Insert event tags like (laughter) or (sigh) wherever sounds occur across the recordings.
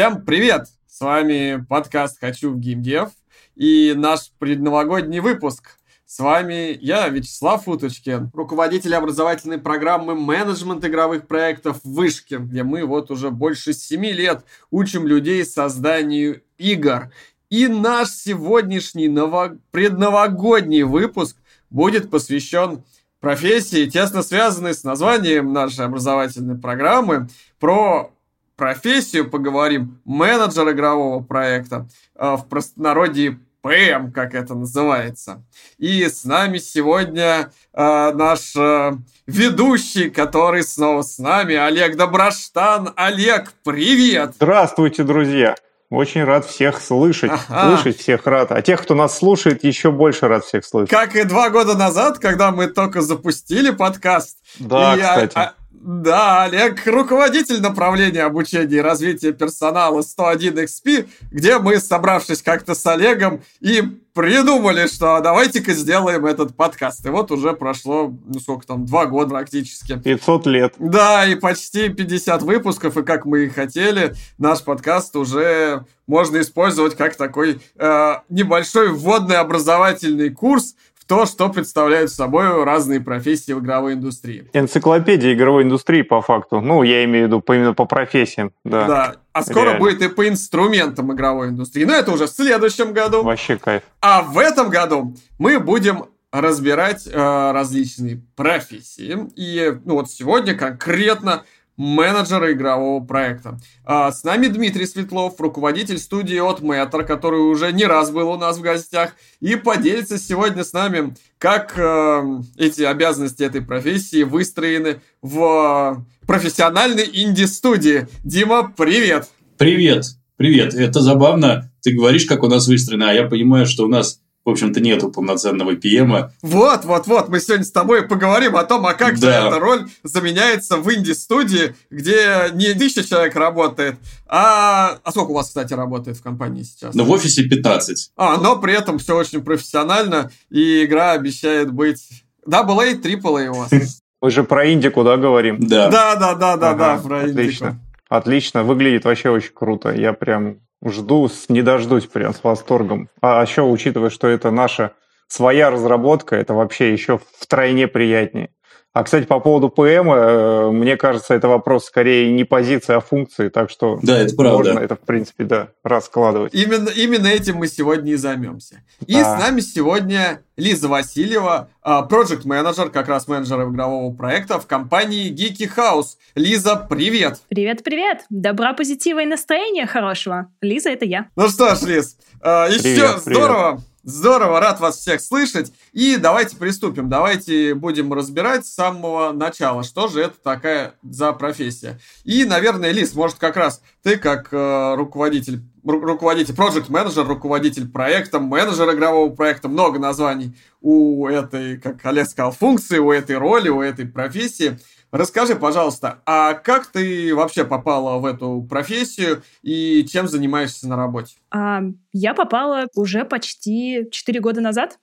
Всем привет! С вами подкаст «Хочу в геймдев» и наш предновогодний выпуск. С вами я, Вячеслав Уточкин, руководитель образовательной программы «Менеджмент игровых проектов в Вышке», где мы вот уже больше семи лет учим людей созданию игр. И наш сегодняшний ново... предновогодний выпуск будет посвящен профессии, тесно связанной с названием нашей образовательной программы, про профессию поговорим, менеджер игрового проекта, э, в простонародье ПМ, как это называется. И с нами сегодня э, наш э, ведущий, который снова с нами, Олег Доброштан. Олег, привет! Здравствуйте, друзья! Очень рад всех слышать. Ага. Слышать всех рад. А тех, кто нас слушает, еще больше рад всех слышать. Как и два года назад, когда мы только запустили подкаст. Да, и, кстати. Да, Олег, руководитель направления обучения и развития персонала 101XP, где мы, собравшись как-то с Олегом, и придумали, что давайте-ка сделаем этот подкаст. И вот уже прошло, ну сколько там, два года практически. 500 лет. Да, и почти 50 выпусков, и как мы и хотели, наш подкаст уже можно использовать как такой э, небольшой вводный образовательный курс, то, что представляют собой разные профессии в игровой индустрии. Энциклопедия игровой индустрии, по факту. Ну, я имею в виду по, именно по профессиям. Да, да. а скоро Реально. будет и по инструментам игровой индустрии. Но это уже в следующем году. Вообще кайф. А в этом году мы будем разбирать э, различные профессии. И ну вот сегодня конкретно менеджера игрового проекта. А, с нами Дмитрий Светлов, руководитель студии от Metro, который уже не раз был у нас в гостях, и поделится сегодня с нами, как э, эти обязанности этой профессии выстроены в профессиональной инди-студии. Дима, привет! Привет! Привет! Это забавно. Ты говоришь, как у нас выстроено, а я понимаю, что у нас в общем-то, нету полноценного ПМа. Вот, вот, вот, мы сегодня с тобой поговорим о том, а как да. же эта роль заменяется в инди-студии, где не тысяча человек работает, а... А сколько у вас, кстати, работает в компании сейчас? Ну, в офисе 15. А, но при этом все очень профессионально, и игра обещает быть AA, AAA у вас. (laughs) Мы же про индику, да, говорим? Да. Да, да, да, да, да, про отлично. индику. Отлично, выглядит вообще очень круто. Я прям Жду, не дождусь прям с восторгом. А еще, учитывая, что это наша своя разработка, это вообще еще втройне приятнее. А, кстати, по поводу ПМ, э, мне кажется, это вопрос скорее не позиции, а функции, так что да, это правда. можно это, в принципе, да, раскладывать. Именно, именно этим мы сегодня и займемся. И да. с нами сегодня Лиза Васильева, проект менеджер как раз менеджер игрового проекта в компании Geeky House. Лиза, привет! Привет-привет! Добра, позитива и настроения хорошего. Лиза, это я. Ну что ж, Лиз, а, еще привет, здорово! Привет. Здорово, рад вас всех слышать. И давайте приступим. Давайте будем разбирать с самого начала, что же это такая за профессия. И, наверное, Лиз, может, как раз ты как э, руководитель, ру, руководитель, проект менеджер руководитель проекта, менеджер игрового проекта, много названий у этой, как Олег сказал, функции, у этой роли, у этой профессии. Расскажи, пожалуйста, а как ты вообще попала в эту профессию и чем занимаешься на работе? А, я попала уже почти 4 года назад.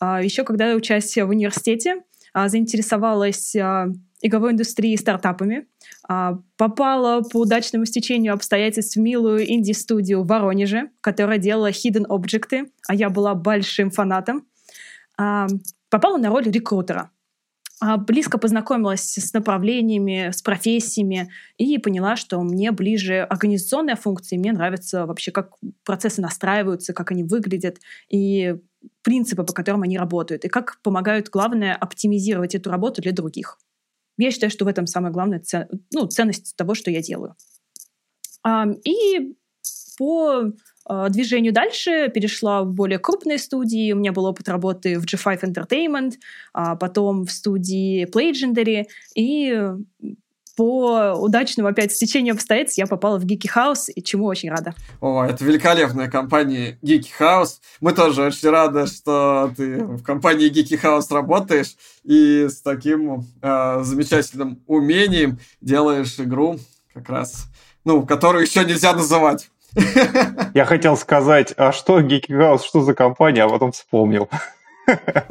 А, еще когда я учась в университете, а, заинтересовалась а, игровой индустрией и стартапами. А, попала по удачному стечению обстоятельств в милую инди-студию в Воронеже, которая делала hidden objects, а я была большим фанатом. А, попала на роль рекрутера. А, близко познакомилась с направлениями, с профессиями и поняла, что мне ближе организационная функция, мне нравится вообще, как процессы настраиваются, как они выглядят и принципы, по которым они работают, и как помогают, главное, оптимизировать эту работу для других. Я считаю, что в этом самая главная цен, ну, ценность того, что я делаю. И по Э, движению дальше перешла в более крупные студии. У меня был опыт работы в G5 Entertainment, а потом в студии Playgendary. И по удачному опять стечению обстоятельств я попала в Geeky House, и чему очень рада. О, это великолепная компания Geeky House. Мы тоже очень рады, что ты в компании Geeky House работаешь и с таким э, замечательным умением делаешь игру как раз, ну, которую еще нельзя называть. Я хотел сказать, а что Geeky что за компания, а потом вспомнил.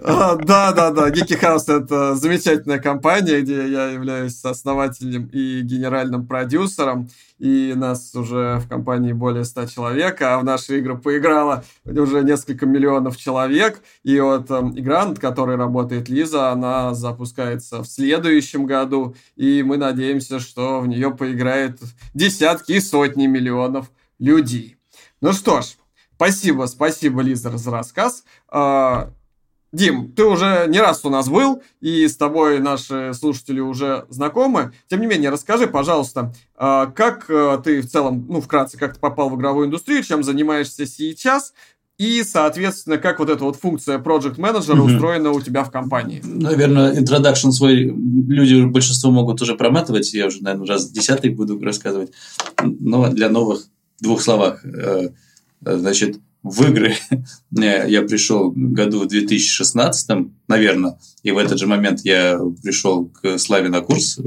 А, да, да, да. Geeky House это замечательная компания, где я являюсь основателем и генеральным продюсером. И нас уже в компании более 100 человек, а в наши игры поиграло уже несколько миллионов человек. И вот э, игра, над которой работает Лиза, она запускается в следующем году. И мы надеемся, что в нее поиграет десятки и сотни миллионов людей. Ну что ж, спасибо, спасибо, Лиза, за рассказ. А, Дим, ты уже не раз у нас был, и с тобой наши слушатели уже знакомы. Тем не менее, расскажи, пожалуйста, а, как э, ты в целом, ну, вкратце, как ты попал в игровую индустрию, чем занимаешься сейчас, и, соответственно, как вот эта вот функция Project Manager mm-hmm. устроена у тебя в компании? Наверное, introduction свой люди большинство могут уже проматывать, я уже, наверное, раз десятый буду рассказывать, но для новых в двух словах. Э, значит, в игры (laughs) я пришел году в 2016, наверное, и в этот же момент я пришел к Славе на курс.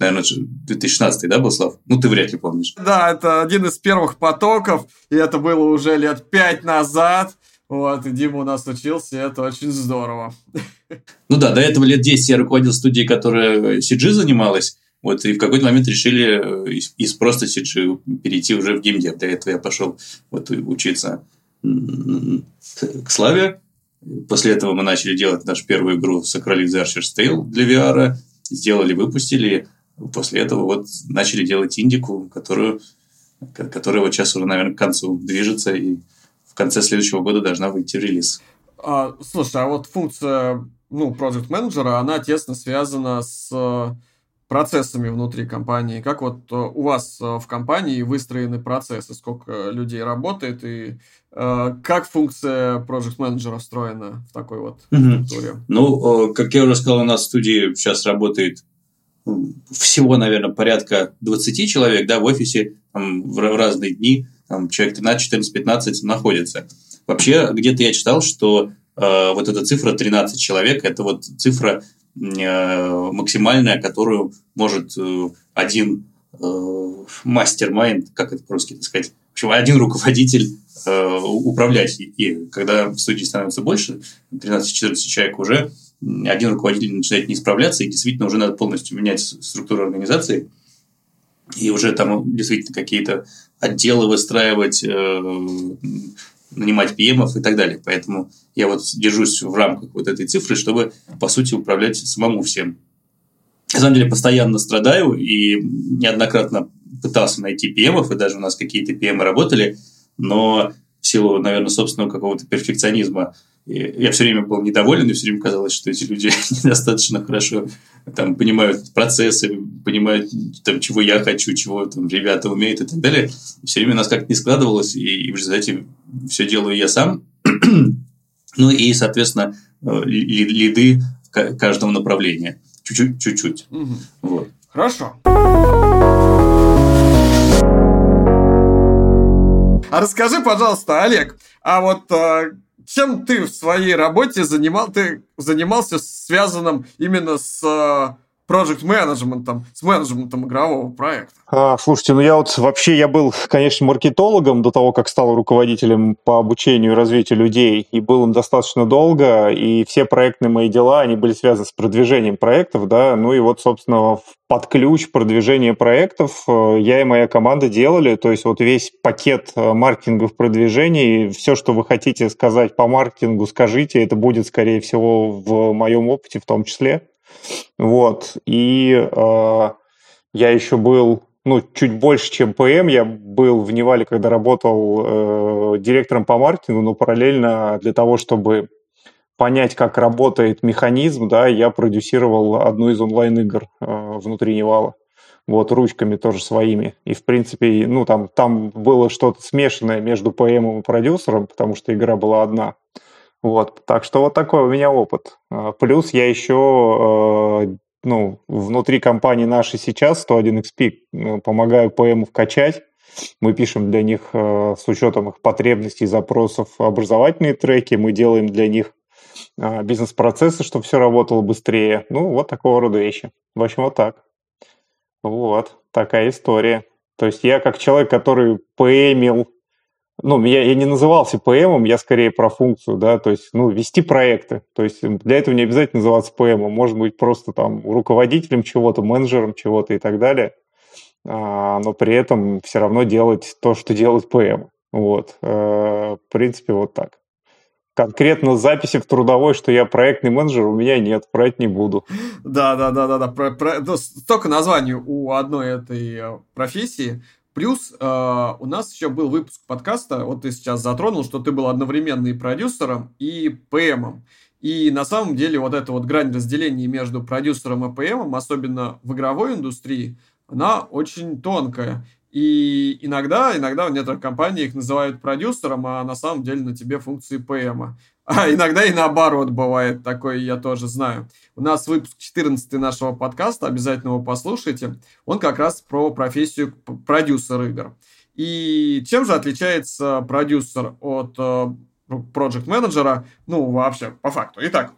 Наверное, 2016, да, был, Слав? Ну, ты вряд ли помнишь. Да, это один из первых потоков, и это было уже лет пять назад. Вот, и Дима у нас учился, и это очень здорово. (laughs) Ну да, до этого лет 10 я руководил студией, которая CG занималась, вот, и в какой-то момент решили э, из, из просто CG перейти уже в геймдев. Для этого я пошел вот, учиться к Славе. После этого мы начали делать нашу первую игру Sacral the Archer's Tale для VR. Сделали, выпустили. После этого вот начали делать индику, которую, которая вот сейчас уже, наверное, к концу движется. И в конце следующего года должна выйти релиз. А, слушай, а вот функция ну, Project Manager, она тесно связана с процессами внутри компании? Как вот э, у вас э, в компании выстроены процессы? Сколько людей работает и э, как функция Project Manager встроена в такой вот структуре? Ну, как я уже сказал, у нас в студии сейчас работает всего, наверное, порядка 20 человек, да, в офисе там, в разные дни, там, человек 13, 14, 15 находится. Вообще, где-то я читал, что э, вот эта цифра 13 человек, это вот цифра максимальная, которую может э, один э, мастер-майнд, как это по-русски сказать, в общем, один руководитель управлять. И когда в студии становится больше, 13-14 человек уже, один руководитель начинает не справляться, и действительно уже надо полностью менять структуру организации, и уже там действительно какие-то отделы выстраивать, нанимать ПМов и так далее. Поэтому я вот держусь в рамках вот этой цифры, чтобы, по сути, управлять самому всем. На самом деле, постоянно страдаю и неоднократно пытался найти ПМов, и даже у нас какие-то ПМы работали, но в силу, наверное, собственного какого-то перфекционизма я все время был недоволен, и все время казалось, что эти люди (laughs) недостаточно хорошо там, понимают процессы, понимают, там, чего я хочу, чего там, ребята умеют и так далее. И все время у нас как-то не складывалось, и, и в результате все делаю я сам. (clears throat) ну и, соответственно, э, лиды каждого направления. Чуть-чуть. чуть-чуть. Угу. Вот. Хорошо. А расскажи, пожалуйста, Олег, а вот э, чем ты в своей работе занимал, ты занимался связанным именно с проект менеджментом, с менеджментом игрового проекта? А, слушайте, ну я вот вообще, я был, конечно, маркетологом до того, как стал руководителем по обучению и развитию людей, и был им достаточно долго, и все проектные мои дела, они были связаны с продвижением проектов, да, ну и вот, собственно, под ключ продвижения проектов э, я и моя команда делали, то есть вот весь пакет э, маркетинга в продвижении, все, что вы хотите сказать по маркетингу, скажите, это будет, скорее всего, в моем опыте в том числе. Вот. И э, я еще был, ну, чуть больше, чем ПМ. Я был в Невале, когда работал э, директором по маркетингу, но параллельно для того, чтобы понять, как работает механизм, да, я продюсировал одну из онлайн-игр э, внутри Невала. Вот, ручками тоже своими. И, в принципе, ну, там, там было что-то смешанное между ПМом и продюсером, потому что игра была одна. Вот, так что вот такой у меня опыт. А, плюс я еще э, ну, внутри компании нашей сейчас, 101XP, ну, помогаю ПМ вкачать. Мы пишем для них э, с учетом их потребностей, запросов образовательные треки, мы делаем для них а, бизнес-процессы, чтобы все работало быстрее. Ну, вот такого рода вещи. В общем, вот так. Вот, такая история. То есть я как человек, который ПМил ну, я, я не назывался ПМом, я скорее про функцию, да, то есть, ну, вести проекты. То есть для этого не обязательно называться ПМом, может быть просто там руководителем чего-то, менеджером чего-то и так далее, а, но при этом все равно делать то, что делает ПМ. Вот, э, в принципе, вот так. Конкретно записи в трудовой, что я проектный менеджер, у меня нет, брать не буду. Да, да, да, да, да. Про, про, ну, столько названий у одной этой э, профессии. Плюс э, у нас еще был выпуск подкаста, вот ты сейчас затронул, что ты был одновременно и продюсером, и ПМом. И на самом деле вот эта вот грань разделения между продюсером и ПМом, особенно в игровой индустрии, она очень тонкая. И иногда, иногда в некоторых компаниях их называют продюсером, а на самом деле на тебе функции ПМа. (laughs) А иногда и наоборот бывает, такое я тоже знаю. У нас выпуск 14 нашего подкаста, обязательно его послушайте. Он как раз про профессию продюсер игр. И чем же отличается продюсер от э, проект менеджера ну, вообще, по факту. Итак,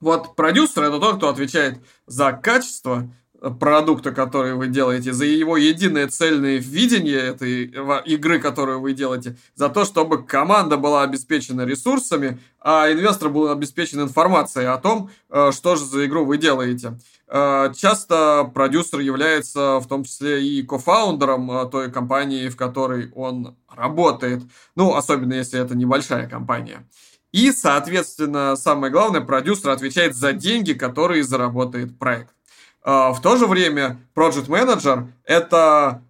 вот продюсер это тот, кто отвечает за качество, продукта, который вы делаете, за его единое цельное видение этой игры, которую вы делаете, за то, чтобы команда была обеспечена ресурсами, а инвестор был обеспечен информацией о том, э, что же за игру вы делаете. Э, часто продюсер является в том числе и кофаундером э, той компании, в которой он работает. Ну, особенно если это небольшая компания. И, соответственно, самое главное, продюсер отвечает за деньги, которые заработает проект. А, в то же время Project Manager это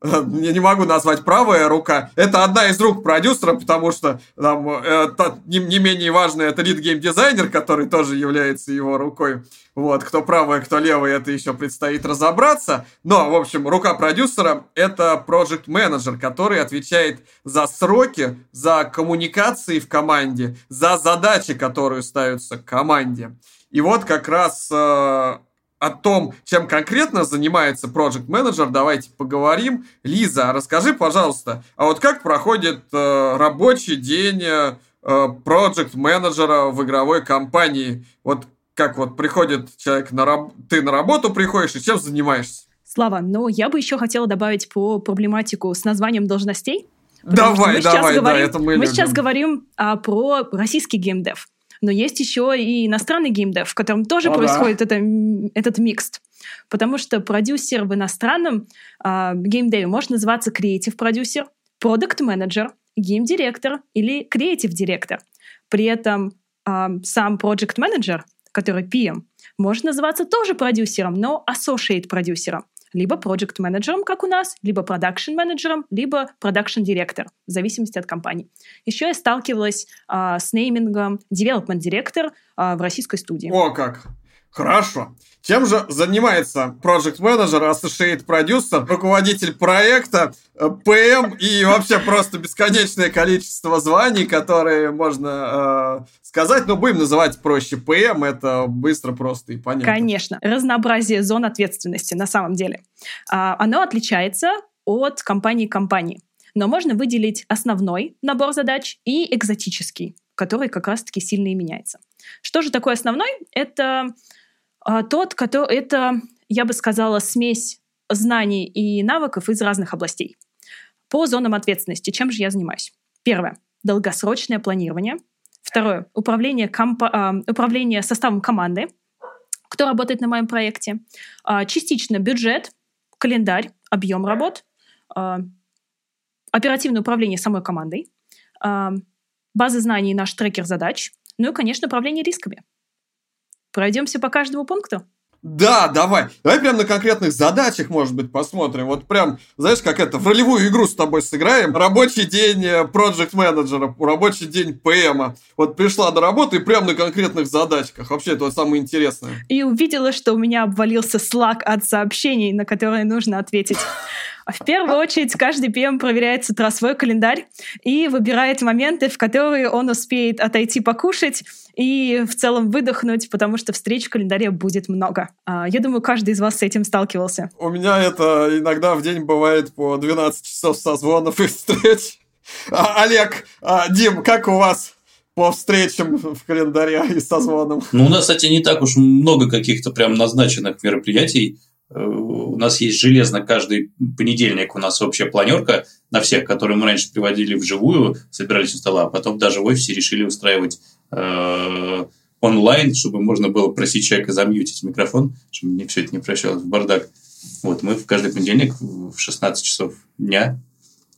(laughs) я не могу назвать правая рука. Это одна из рук продюсера, потому что там, это, не, не менее важно, это лид геймдизайнер, который тоже является его рукой. Вот, кто правая, кто левая, это еще предстоит разобраться. Но, в общем, рука продюсера — это project менеджер который отвечает за сроки, за коммуникации в команде, за задачи, которые ставятся команде. И вот как раз э, о том, чем конкретно занимается Project Manager, давайте поговорим. Лиза, расскажи, пожалуйста, а вот как проходит э, рабочий день э, Project менеджера в игровой компании? Вот как вот приходит человек на раб... ты на работу приходишь и чем занимаешься? Слава, ну я бы еще хотела добавить по проблематику с названием должностей. Давай, давай, говорим, да, это мы, мы любим. сейчас говорим а, про российский геймдев но есть еще и иностранный геймдев, в котором тоже О, происходит да. это, этот микс. Потому что продюсер в иностранном э, геймдеве может называться креатив-продюсер, продукт-менеджер, гейм-директор или креатив-директор. При этом э, сам проект-менеджер, который PM, может называться тоже продюсером, но associate-продюсером либо project менеджером как у нас, либо продакшн менеджером либо продакшн директор в зависимости от компании. Еще я сталкивалась а, с неймингом development директор а, в российской студии. О, как! Хорошо. Чем же занимается Project Manager, Associate Producer, руководитель проекта, PM э, и вообще просто бесконечное количество званий, которые можно э, сказать, но будем называть проще PM, это быстро, просто и понятно. Конечно. Разнообразие зон ответственности на самом деле. А, оно отличается от компании к компании. Но можно выделить основной набор задач и экзотический, который как раз-таки сильно и меняется. Что же такое основной? Это тот, который, это, я бы сказала, смесь знаний и навыков из разных областей. По зонам ответственности, чем же я занимаюсь? Первое – долгосрочное планирование. Второе – управление, компо- э, управление составом команды, кто работает на моем проекте. Э, частично бюджет, календарь, объем работ, оперативное управление самой командой, базы знаний наш трекер задач, ну и, конечно, управление рисками. Пройдемся по каждому пункту? Да, давай. Давай прям на конкретных задачах, может быть, посмотрим. Вот прям, знаешь, как это, в ролевую игру с тобой сыграем. Рабочий день проект менеджера рабочий день ПМа. Вот пришла на работу и прям на конкретных задачках. Вообще, это вот самое интересное. И увидела, что у меня обвалился слаг от сообщений, на которые нужно ответить. В первую очередь, каждый PM проверяет с утра свой календарь и выбирает моменты, в которые он успеет отойти покушать и в целом выдохнуть, потому что встреч в календаре будет много. А, я думаю, каждый из вас с этим сталкивался. У меня это иногда в день бывает по 12 часов созвонов и встреч. А, Олег, а, Дим, как у вас? по встречам в календаре и созвонам. Ну, у нас, кстати, не так уж много каких-то прям назначенных мероприятий у нас есть железно каждый понедельник у нас общая планерка на всех, которые мы раньше приводили вживую, собирались у стола, а потом даже в офисе решили устраивать э, онлайн, чтобы можно было просить человека замьютить микрофон, чтобы мне все это не превращалось в бардак. Вот, мы в каждый понедельник в 16 часов дня,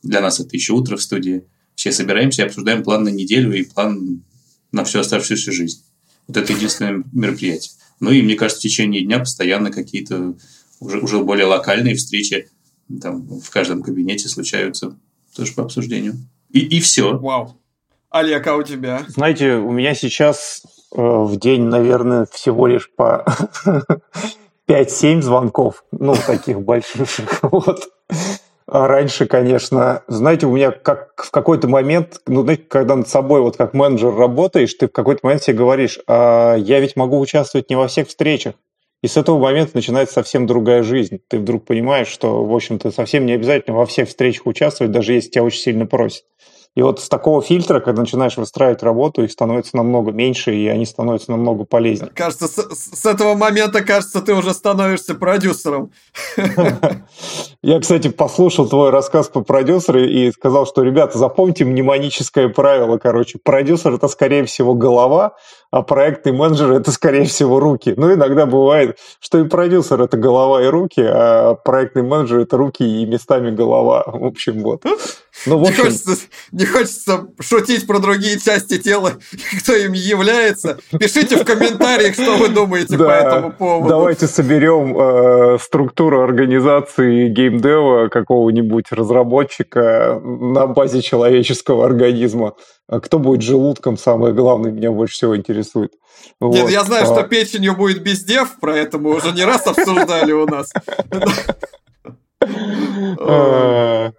для нас это еще утро в студии, все собираемся и обсуждаем план на неделю и план на всю оставшуюся жизнь. Вот это единственное мероприятие. Ну и, мне кажется, в течение дня постоянно какие-то уже, уже более локальные встречи там в каждом кабинете случаются тоже по обсуждению. И, и все. Вау. Олег, а у тебя? Знаете, у меня сейчас э, в день, наверное, всего лишь по (laughs) 5-7 звонков, ну, таких больших. (laughs) Вот. А раньше, конечно, знаете, у меня как в какой-то момент, ну, знаете, когда над собой вот как менеджер работаешь, ты в какой-то момент себе говоришь, а я ведь могу участвовать не во всех встречах. И с этого момента начинается совсем другая жизнь. Ты вдруг понимаешь, что, в общем-то, совсем не обязательно во всех встречах участвовать, даже если тебя очень сильно просят. И вот с такого фильтра, когда начинаешь выстраивать работу, их становится намного меньше, и они становятся намного полезнее. Кажется, с, с этого момента, кажется, ты уже становишься продюсером. (laughs) Я, кстати, послушал твой рассказ по продюсеру и сказал, что, ребята, запомните мнемоническое правило, короче, продюсер – это, скорее всего, голова, а проектный менеджер – это, скорее всего, руки. Ну, иногда бывает, что и продюсер – это голова и руки, а проектный менеджер – это руки и местами голова. В общем, вот. Ну, в общем... не, хочется, не хочется шутить про другие части тела, (laughs) кто им является. Пишите в комментариях, что вы думаете да, по этому поводу. Давайте соберем э, структуру организации геймдева какого-нибудь разработчика на базе человеческого организма. А кто будет желудком, самое главное, меня больше всего интересует. Нет, вот. я знаю, а... что печенью будет бездев, поэтому уже не раз обсуждали у нас. (laughs) А,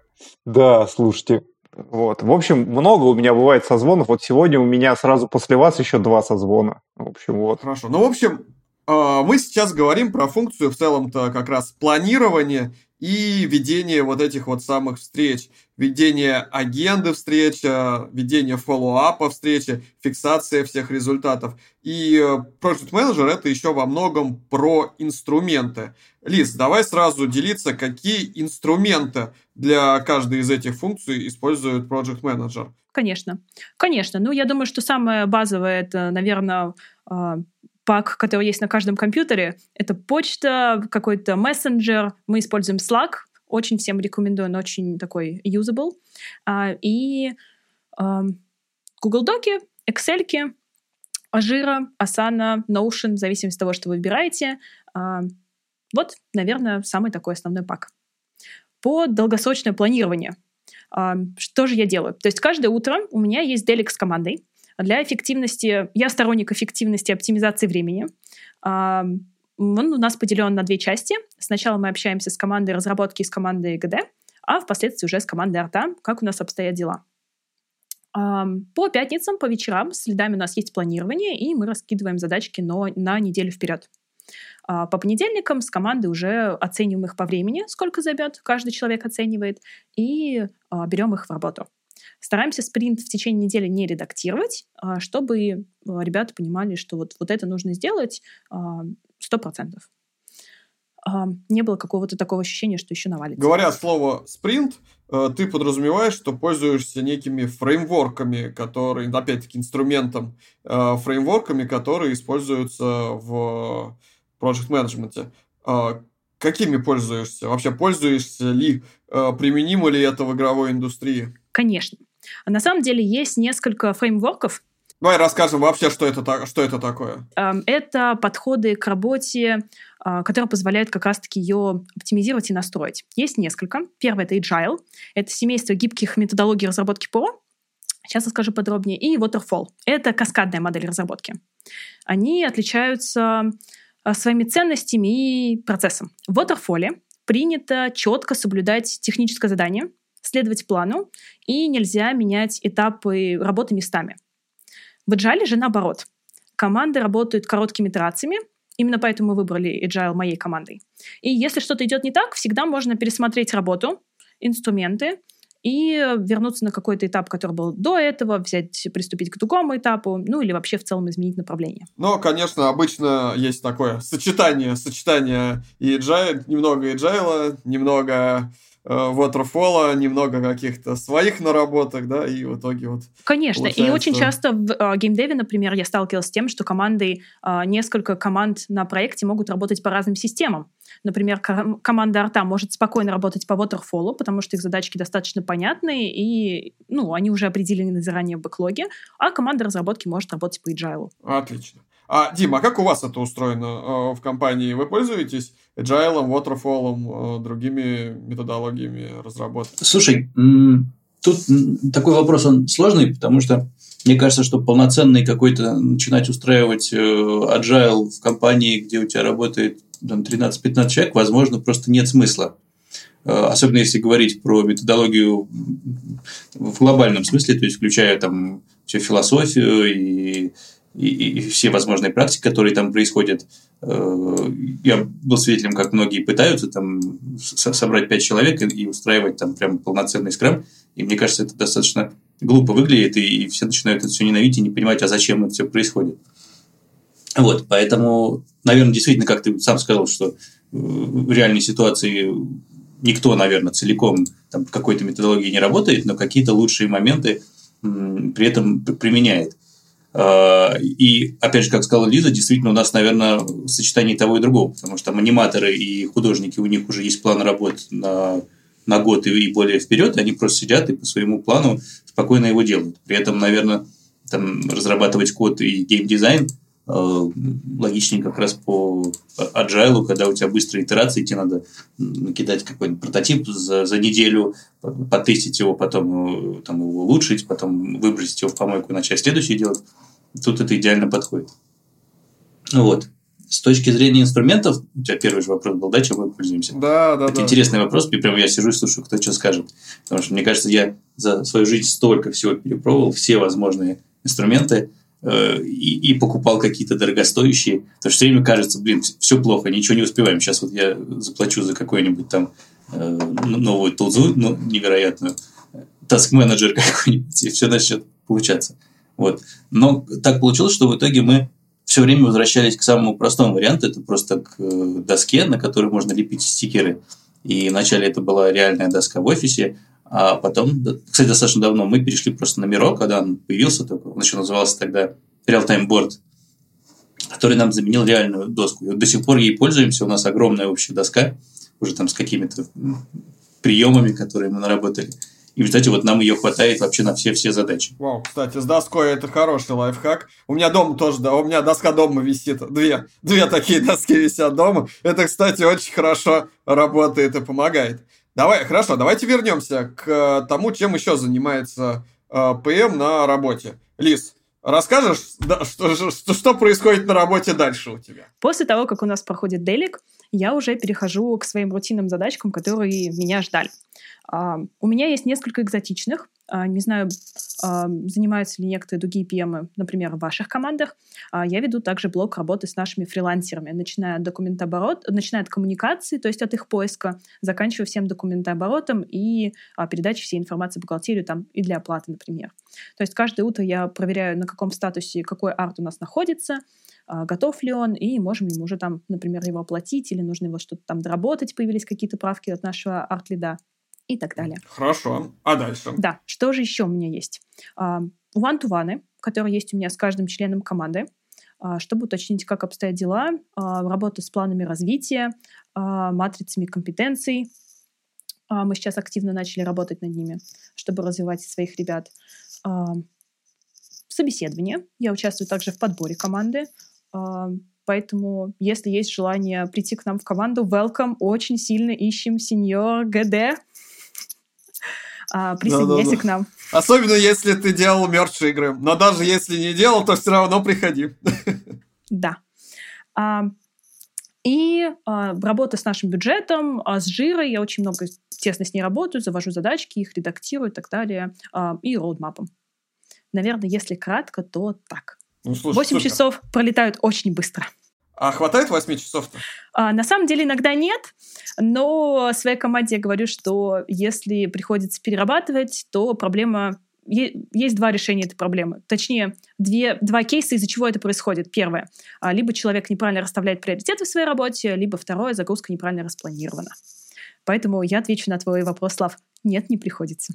да, слушайте. Вот. В общем, много у меня бывает созвонов. Вот сегодня у меня сразу после вас еще два созвона. В общем, вот. Хорошо. Ну, в общем, а, мы сейчас говорим про функцию в целом-то как раз планирования и ведение вот этих вот самых встреч. Ведение агенды встречи, ведение фоллоуапа встречи, фиксация всех результатов. И э, Project Manager это еще во многом про инструменты. Лиз, давай сразу делиться, какие инструменты для каждой из этих функций использует Project Manager. Конечно. Конечно. Ну, я думаю, что самое базовое это, наверное, а, пак, который есть на каждом компьютере. Это почта, какой-то мессенджер. Мы используем Slack. Очень всем рекомендую, он очень такой usable. А, и а, Google Доки, Excel, Ажира, Asana, Notion, в зависимости от того, что вы выбираете. А, вот, наверное, самый такой основной пак. По долгосрочное планирование. Что же я делаю? То есть каждое утро у меня есть делик с командой, для эффективности, я сторонник эффективности оптимизации времени. Он у нас поделен на две части. Сначала мы общаемся с командой разработки и с командой ГД, а впоследствии уже с командой арта, как у нас обстоят дела. По пятницам, по вечерам с следами у нас есть планирование, и мы раскидываем задачки но на неделю вперед. А по понедельникам с командой уже оцениваем их по времени, сколько займет, каждый человек оценивает, и а, берем их в работу. Стараемся спринт в течение недели не редактировать, а, чтобы а, ребята понимали, что вот, вот это нужно сделать а, сто процентов. Не было какого-то такого ощущения, что еще навалится. Говоря слово спринт, э, ты подразумеваешь, что пользуешься некими фреймворками, которые, опять-таки, инструментом, э, фреймворками, которые используются в project management. Какими пользуешься? Вообще пользуешься ли, э, применимо ли это в игровой индустрии? Конечно. На самом деле есть несколько фреймворков, Давай расскажем вообще, что это, что это такое. Эм, это подходы к работе, а, которые позволяют как раз-таки ее оптимизировать и настроить. Есть несколько. Первое — это Agile. Это семейство гибких методологий разработки ПО. Сейчас расскажу подробнее. И Waterfall. Это каскадная модель разработки. Они отличаются а, своими ценностями и процессом. В Waterfall принято четко соблюдать техническое задание — следовать плану, и нельзя менять этапы работы местами. В Agile же наоборот. Команды работают короткими итерациями, именно поэтому мы выбрали Agile моей командой. И если что-то идет не так, всегда можно пересмотреть работу, инструменты и вернуться на какой-то этап, который был до этого, взять, приступить к другому этапу, ну или вообще в целом изменить направление. Но, конечно, обычно есть такое сочетание, сочетание и agile, немного agile, немного Waterfall, немного каких-то своих наработок, да, и в итоге вот... Конечно, получается... и очень часто в э, геймдеве, например, я сталкивалась с тем, что команды, э, несколько команд на проекте могут работать по разным системам. Например, команда арта может спокойно работать по Waterfall, потому что их задачки достаточно понятные, и ну, они уже определены заранее в бэклоге, а команда разработки может работать по agile. Отлично. А, Дима, а как у вас это устроено э, в компании? Вы пользуетесь agile, waterfall, э, другими методологиями разработки? Слушай, тут такой вопрос, он сложный, потому что мне кажется, что полноценный какой-то начинать устраивать э, agile в компании, где у тебя работает 13-15 человек, возможно, просто нет смысла. Особенно если говорить про методологию в глобальном смысле, то есть включая там всю философию и и, и все возможные практики, которые там происходят. Э, я был свидетелем, как многие пытаются там собрать пять человек и устраивать там прям полноценный скрам. И мне кажется, это достаточно глупо выглядит, и все начинают это все ненавидеть и не понимать, а зачем это все происходит. Вот, поэтому, наверное, действительно, как ты сам сказал, что э, в реальной ситуации никто, наверное, целиком там, какой-то методологии не работает, но какие-то лучшие моменты при этом применяет. А, и, опять же, как сказала Лиза, действительно, у нас, наверное, сочетание того и другого, потому что там аниматоры и художники, у них уже есть план работ на, на год и, более вперед, и они просто сидят и по своему плану спокойно его делают. При этом, наверное, там, разрабатывать код и геймдизайн э, логичнее как раз по agile, когда у тебя быстрые итерации, тебе надо накидать какой-нибудь прототип за, за неделю, потестить его, потом э, там, его улучшить, потом выбросить его в помойку и начать следующий делать тут это идеально подходит. Вот. С точки зрения инструментов, у тебя первый же вопрос был, да, чем мы пользуемся? Да, да, это да. интересный вопрос, и прям я сижу и слушаю, кто что скажет. Потому что, мне кажется, я за свою жизнь столько всего перепробовал, все возможные инструменты, э, и, и покупал какие-то дорогостоящие. Потому что все время кажется, блин, все плохо, ничего не успеваем. Сейчас вот я заплачу за какой-нибудь там э, новую тулзу, ну, невероятную, таск-менеджер какой-нибудь, и все начнет получаться. Вот. Но так получилось, что в итоге мы все время возвращались к самому простому варианту. Это просто к э, доске, на которой можно лепить стикеры. И вначале это была реальная доска в офисе, а потом, кстати, достаточно давно мы перешли просто на Миро, когда он появился, только, он еще назывался тогда Real-Time Board, который нам заменил реальную доску. И вот до сих пор ей пользуемся, у нас огромная общая доска, уже там с какими-то приемами, которые мы наработали. И результате вот нам ее хватает вообще на все-все задачи. Вау, кстати, с доской это хороший лайфхак. У меня дома тоже, да, у меня доска дома висит. Две, две такие доски висят дома. Это, кстати, очень хорошо работает и помогает. Давай, хорошо, давайте вернемся к э, тому, чем еще занимается э, ПМ на работе. Лиз, расскажешь, да, что, что, что происходит на работе дальше у тебя? После того, как у нас проходит делик, я уже перехожу к своим рутинным задачкам, которые меня ждали. У меня есть несколько экзотичных. А, не знаю, занимаются ли некоторые другие PM, например, в ваших командах. А, я веду также блок работы с нашими фрилансерами, начиная от документооборот, начиная от коммуникации, то есть от их поиска, заканчивая всем документооборотом и а, передачей всей информации бухгалтерию там, и для оплаты, например. То есть каждое утро я проверяю, на каком статусе какой арт у нас находится, готов ли он, и можем ли мы уже там, например, его оплатить, или нужно его что-то там доработать, появились какие-то правки от нашего арт-лида и так далее. Хорошо. А дальше? Да. Что же еще у меня есть? One-to-one, которые есть у меня с каждым членом команды, а, чтобы уточнить, как обстоят дела, а, работа с планами развития, а, матрицами компетенций. Мы сейчас активно начали работать над ними, чтобы развивать своих ребят. Собеседование. Я участвую также в подборе команды. Поэтому, если есть желание прийти к нам в команду, welcome, очень сильно ищем сеньор ГД а, присоединяйся да, да, да. к нам. Особенно если ты делал мерч игры. Но даже если не делал, то все равно приходи. (laughs) Да. А, и а, работа с нашим бюджетом, а, с жирой. Я очень много тесно с ней работаю, завожу задачки, их редактирую и так далее. А, и роудмапом. Наверное, если кратко, то так. Ну, слушай, 8 слушай. часов пролетают очень быстро. А хватает 8 часов-то? А, на самом деле иногда нет, но своей команде я говорю, что если приходится перерабатывать, то проблема есть два решения этой проблемы. Точнее, две, два кейса, из-за чего это происходит. Первое. А, либо человек неправильно расставляет приоритеты в своей работе, либо второе, загрузка неправильно распланирована. Поэтому я отвечу на твой вопрос, Слав. Нет, не приходится.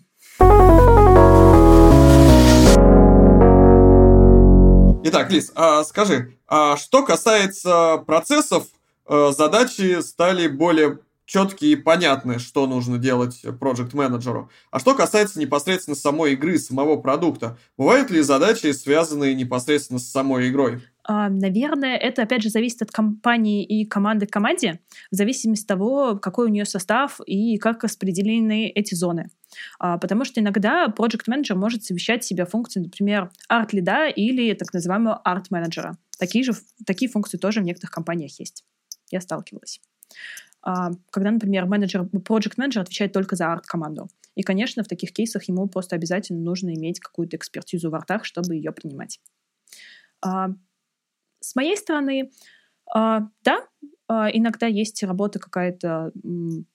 Итак, Лиз, а скажи, а что касается процессов, э, задачи стали более четкие и понятные, что нужно делать проект менеджеру. А что касается непосредственно самой игры, самого продукта, бывают ли задачи, связанные непосредственно с самой игрой? А, наверное, это опять же зависит от компании и команды к команде, в зависимости от того, какой у нее состав и как распределены эти зоны. А, потому что иногда project менеджер может совмещать в себя функции, например, арт-лида или так называемого арт-менеджера. Такие же такие функции тоже в некоторых компаниях есть. Я сталкивалась. А, когда, например, менеджер, project менеджер отвечает только за арт-команду. И, конечно, в таких кейсах ему просто обязательно нужно иметь какую-то экспертизу в артах, чтобы ее принимать. А, с моей стороны, а, да, иногда есть работа какая-то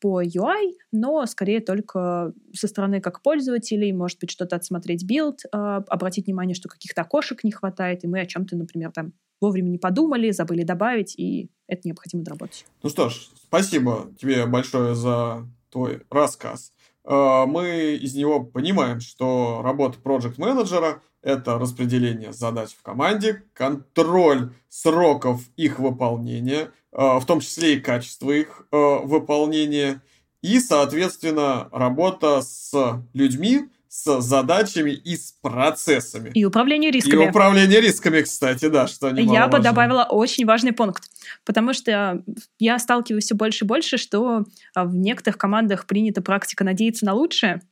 по UI, но скорее только со стороны как пользователей, может быть, что-то отсмотреть билд, обратить внимание, что каких-то окошек не хватает, и мы о чем-то, например, там вовремя не подумали, забыли добавить, и это необходимо доработать. Ну что ж, спасибо тебе большое за твой рассказ. Э, мы из него понимаем, что работа проект менеджера это распределение задач в команде, контроль сроков их выполнения, в том числе и качество их э, выполнения, и, соответственно, работа с людьми, с задачами и с процессами. И управление рисками. И управление рисками, кстати, да, что Я бы добавила очень важный пункт, потому что я сталкиваюсь все больше и больше, что а, в некоторых командах принята практика надеяться на лучшее.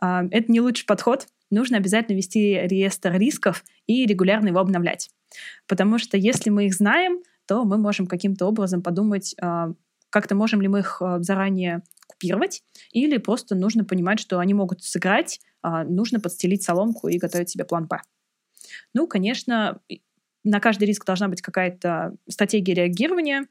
А, это не лучший подход. Нужно обязательно вести реестр рисков и регулярно его обновлять. Потому что если мы их знаем, то мы можем каким-то образом подумать, а, как-то можем ли мы их заранее купировать, или просто нужно понимать, что они могут сыграть а, нужно подстелить соломку и готовить себе план Б. Ну, конечно, на каждый риск должна быть какая-то стратегия реагирования.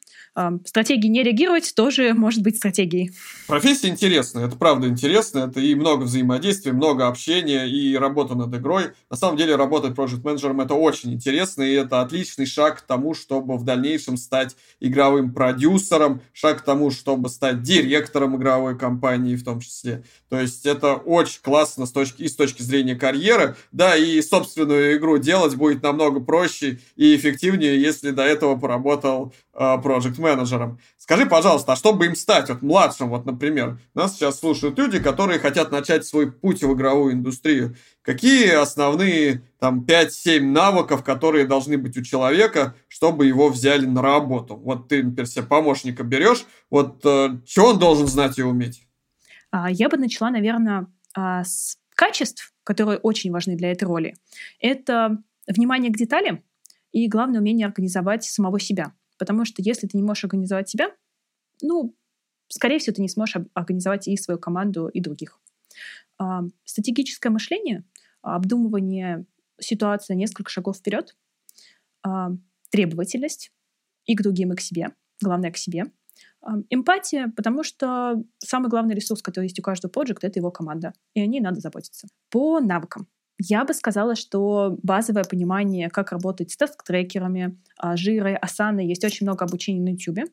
Стратегия не реагировать тоже может быть стратегией. Профессия интересная, это правда интересно, это и много взаимодействия, много общения и работа над игрой. На самом деле работать проект менеджером это очень интересно, и это отличный шаг к тому, чтобы в дальнейшем стать игровым продюсером, шаг к тому, чтобы стать директором игровой компании в том числе. То есть это очень классно с точки, и с точки зрения карьеры, да, и собственную игру делать будет намного проще и эффективнее, если до этого поработал э, проект-менеджером. Скажи, пожалуйста, а чтобы им стать, вот младшим, вот, например, нас сейчас слушают люди, которые хотят начать свой путь в игровую индустрию. Какие основные там 5-7 навыков, которые должны быть у человека, чтобы его взяли на работу? Вот ты, например, себе помощника берешь, вот э, что он должен знать и уметь? А, я бы начала, наверное, а, с качеств, которые очень важны для этой роли. Это внимание к деталям, и главное умение организовать самого себя. Потому что если ты не можешь организовать себя, ну, скорее всего, ты не сможешь организовать и свою команду, и других. А, стратегическое мышление, обдумывание ситуации на несколько шагов вперед, а, требовательность и к другим, и к себе, главное к себе. А, эмпатия, потому что самый главный ресурс, который есть у каждого проекта, это его команда, и о ней надо заботиться. По навыкам. Я бы сказала, что базовое понимание, как работать с таск-трекерами, а, жирой, асаной, есть очень много обучений на YouTube,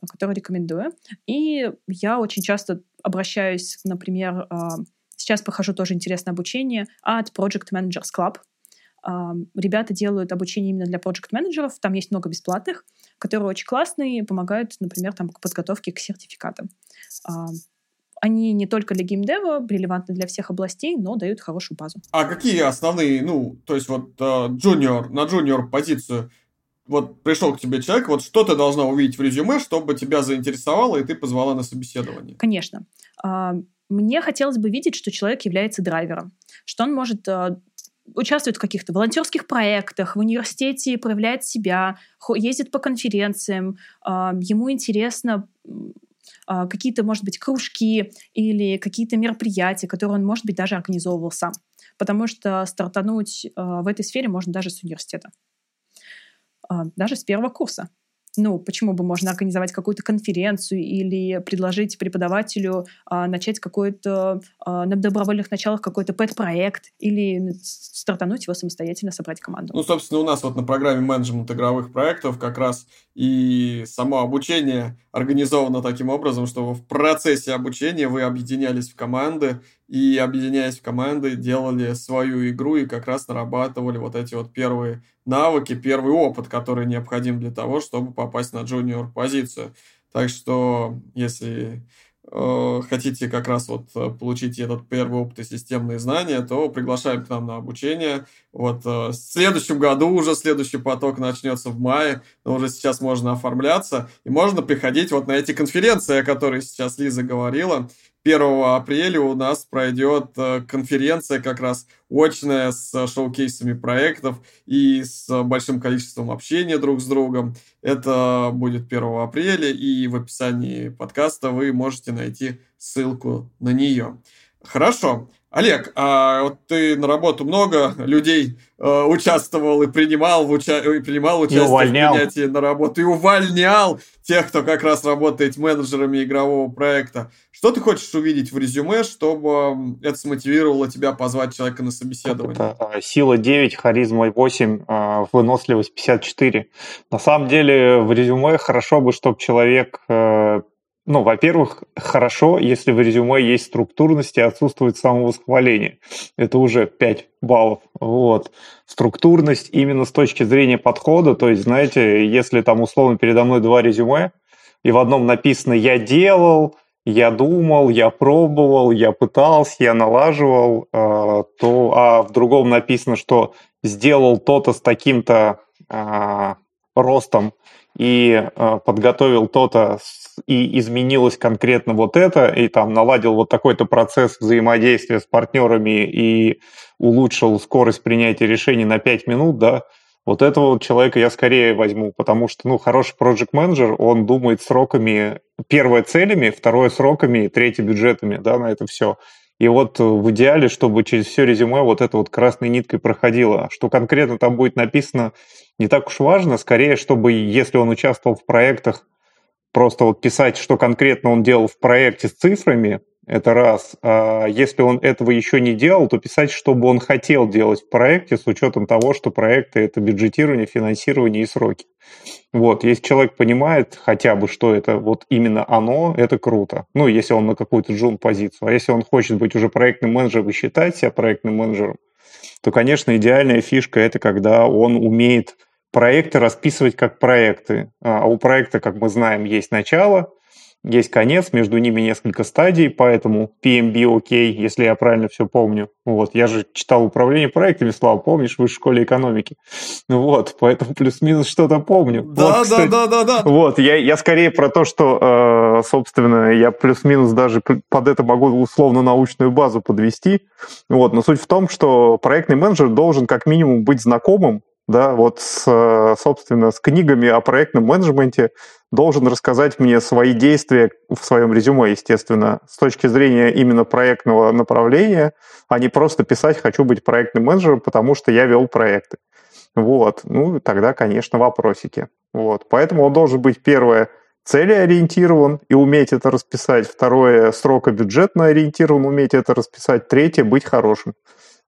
а, которое рекомендую. И я очень часто обращаюсь, например, а, сейчас прохожу тоже интересное обучение от Project Managers Club. Ребята делают обучение именно для project менеджеров там есть много бесплатных, которые очень классные, помогают, например, там, к подготовке к сертификатам. Они не только для геймдева, релевантны для всех областей, но дают хорошую базу. А какие основные, ну, то есть вот джуниор, на джуниор позицию, вот пришел к тебе человек, вот что ты должна увидеть в резюме, чтобы тебя заинтересовало, и ты позвала на собеседование? Конечно. А, мне хотелось бы видеть, что человек является драйвером, что он может а, участвует в каких-то волонтерских проектах, в университете проявляет себя, ездит по конференциям, а, ему интересно какие-то, может быть, кружки или какие-то мероприятия, которые он, может быть, даже организовывал сам. Потому что стартануть а, в этой сфере можно даже с университета, а, даже с первого курса. Ну, почему бы можно организовать какую-то конференцию или предложить преподавателю а, начать какой-то а, на добровольных началах какой-то пэт-проект или стартануть его самостоятельно, собрать команду. Ну, собственно, у нас вот на программе менеджмент игровых проектов как раз и само обучение организовано таким образом, что в процессе обучения вы объединялись в команды и, объединяясь в команды, делали свою игру и как раз нарабатывали вот эти вот первые навыки, первый опыт, который необходим для того, чтобы попасть на джуниор позицию. Так что, если э, хотите как раз вот э, получить этот первый опыт и системные знания, то приглашаем к нам на обучение. Вот э, в следующем году уже следующий поток начнется в мае, но уже сейчас можно оформляться, и можно приходить вот на эти конференции, о которых сейчас Лиза говорила, 1 апреля у нас пройдет э, конференция как раз очная с шоу-кейсами проектов и с большим количеством общения друг с другом. Это будет 1 апреля, и в описании подкаста вы можете найти ссылку на нее. Хорошо. Олег, а вот ты на работу много людей э, участвовал и принимал, в уча... и принимал участие в принятии на работу, и увольнял тех, кто как раз работает менеджерами игрового проекта. Что ты хочешь увидеть в резюме, чтобы это смотивировало тебя позвать человека на собеседование? Это, а, сила 9, харизма 8, а, выносливость 54. На самом деле в резюме хорошо бы, чтобы человек э, ну, во-первых, хорошо, если в резюме есть структурность и отсутствует самовосхваление. Это уже 5 баллов. Вот. Структурность именно с точки зрения подхода, то есть, знаете, если там условно передо мной два резюме, и в одном написано «я делал», «я думал», «я пробовал», «я пытался», «я налаживал», э, то, а в другом написано, что «сделал то-то с таким-то э, ростом», и э, подготовил то-то и изменилось конкретно вот это, и там наладил вот такой-то процесс взаимодействия с партнерами и улучшил скорость принятия решений на 5 минут, да, вот этого человека я скорее возьму, потому что, ну, хороший проект менеджер он думает сроками, первое целями, второе сроками, третье бюджетами, да, на это все. И вот в идеале, чтобы через все резюме вот это вот красной ниткой проходило. Что конкретно там будет написано, не так уж важно. Скорее, чтобы, если он участвовал в проектах, просто вот писать, что конкретно он делал в проекте с цифрами, это раз. А если он этого еще не делал, то писать, что бы он хотел делать в проекте с учетом того, что проекты — это бюджетирование, финансирование и сроки. Вот, если человек понимает хотя бы, что это вот именно оно, это круто. Ну, если он на какую-то джун-позицию. А если он хочет быть уже проектным менеджером и считать себя проектным менеджером, то, конечно, идеальная фишка — это когда он умеет проекты расписывать как проекты. А у проекта, как мы знаем, есть начало — есть конец, между ними несколько стадий, поэтому PMB окей, если я правильно все помню. Вот, я же читал управление проектами, Слава, помнишь, в высшей школе экономики. Вот, поэтому плюс-минус что-то помню. Да, вот, да, да, да, да. Вот, я, я скорее про то, что, э, собственно, я плюс-минус даже под это могу условно-научную базу подвести. Вот, но суть в том, что проектный менеджер должен как минимум быть знакомым да, вот, с, собственно, с книгами о проектном менеджменте должен рассказать мне свои действия в своем резюме, естественно, с точки зрения именно проектного направления, а не просто писать «хочу быть проектным менеджером, потому что я вел проекты». Вот, ну, тогда, конечно, вопросики. Вот, поэтому он должен быть, первое, целеориентирован и уметь это расписать. Второе, срока бюджетно ориентирован, уметь это расписать. Третье, быть хорошим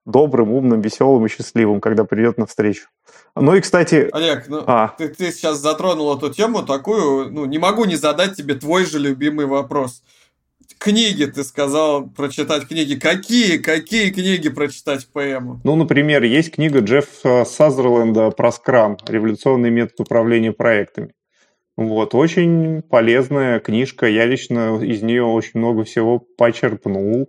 добрым, умным, веселым и счастливым, когда придет на встречу. Ну и, кстати... Олег, ну, а. ты, ты сейчас затронул эту тему такую, ну, не могу не задать тебе твой же любимый вопрос. Книги, ты сказал, прочитать книги. Какие, какие книги прочитать по ПМу? Ну, например, есть книга Джеффа Сазерленда про скрам, революционный метод управления проектами. Вот, очень полезная книжка. Я лично из нее очень много всего почерпнул.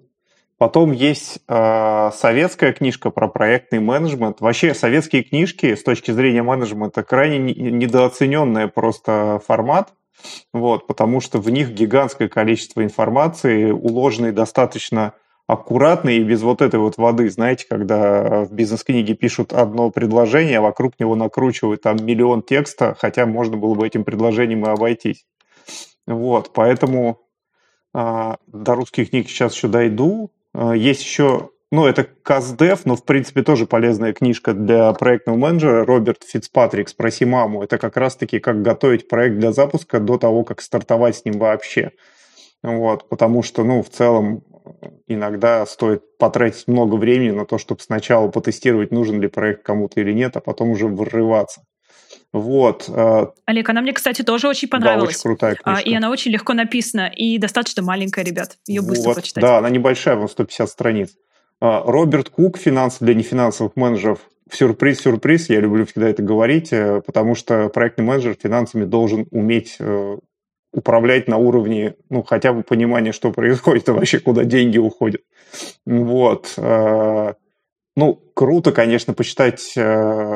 Потом есть э, советская книжка про проектный менеджмент. Вообще советские книжки с точки зрения менеджмента крайне недооцененный просто формат, вот, потому что в них гигантское количество информации, уложенной достаточно аккуратно и без вот этой вот воды. Знаете, когда в бизнес-книге пишут одно предложение, а вокруг него накручивают там миллион текста, хотя можно было бы этим предложением и обойтись. Вот, поэтому э, до русских книг сейчас еще дойду. А, есть еще ну, это КАЗДЕФ, но, в принципе, тоже полезная книжка для проектного менеджера. Роберт Фицпатрик «Спроси маму». Это как раз-таки как готовить проект для запуска до того, как стартовать с ним вообще. Вот, потому что, ну, в целом, иногда стоит потратить много времени на то, чтобы сначала потестировать, нужен ли проект кому-то или нет, а потом уже врываться. Вот. Э, Олег, она мне, кстати, тоже очень понравилась. Да, очень крутая книжка. И она очень легко написана, и достаточно маленькая, ребят. Ее быстро вот, прочитать. Да, она небольшая, вон 150 страниц. А, Роберт Кук, финансы для нефинансовых менеджеров. Сюрприз-сюрприз, я люблю всегда это говорить, э, потому что проектный менеджер финансами должен уметь э, управлять на уровне, ну, хотя бы понимания, что происходит и вообще куда деньги уходят. Вот. Ну, круто, конечно, почитать э,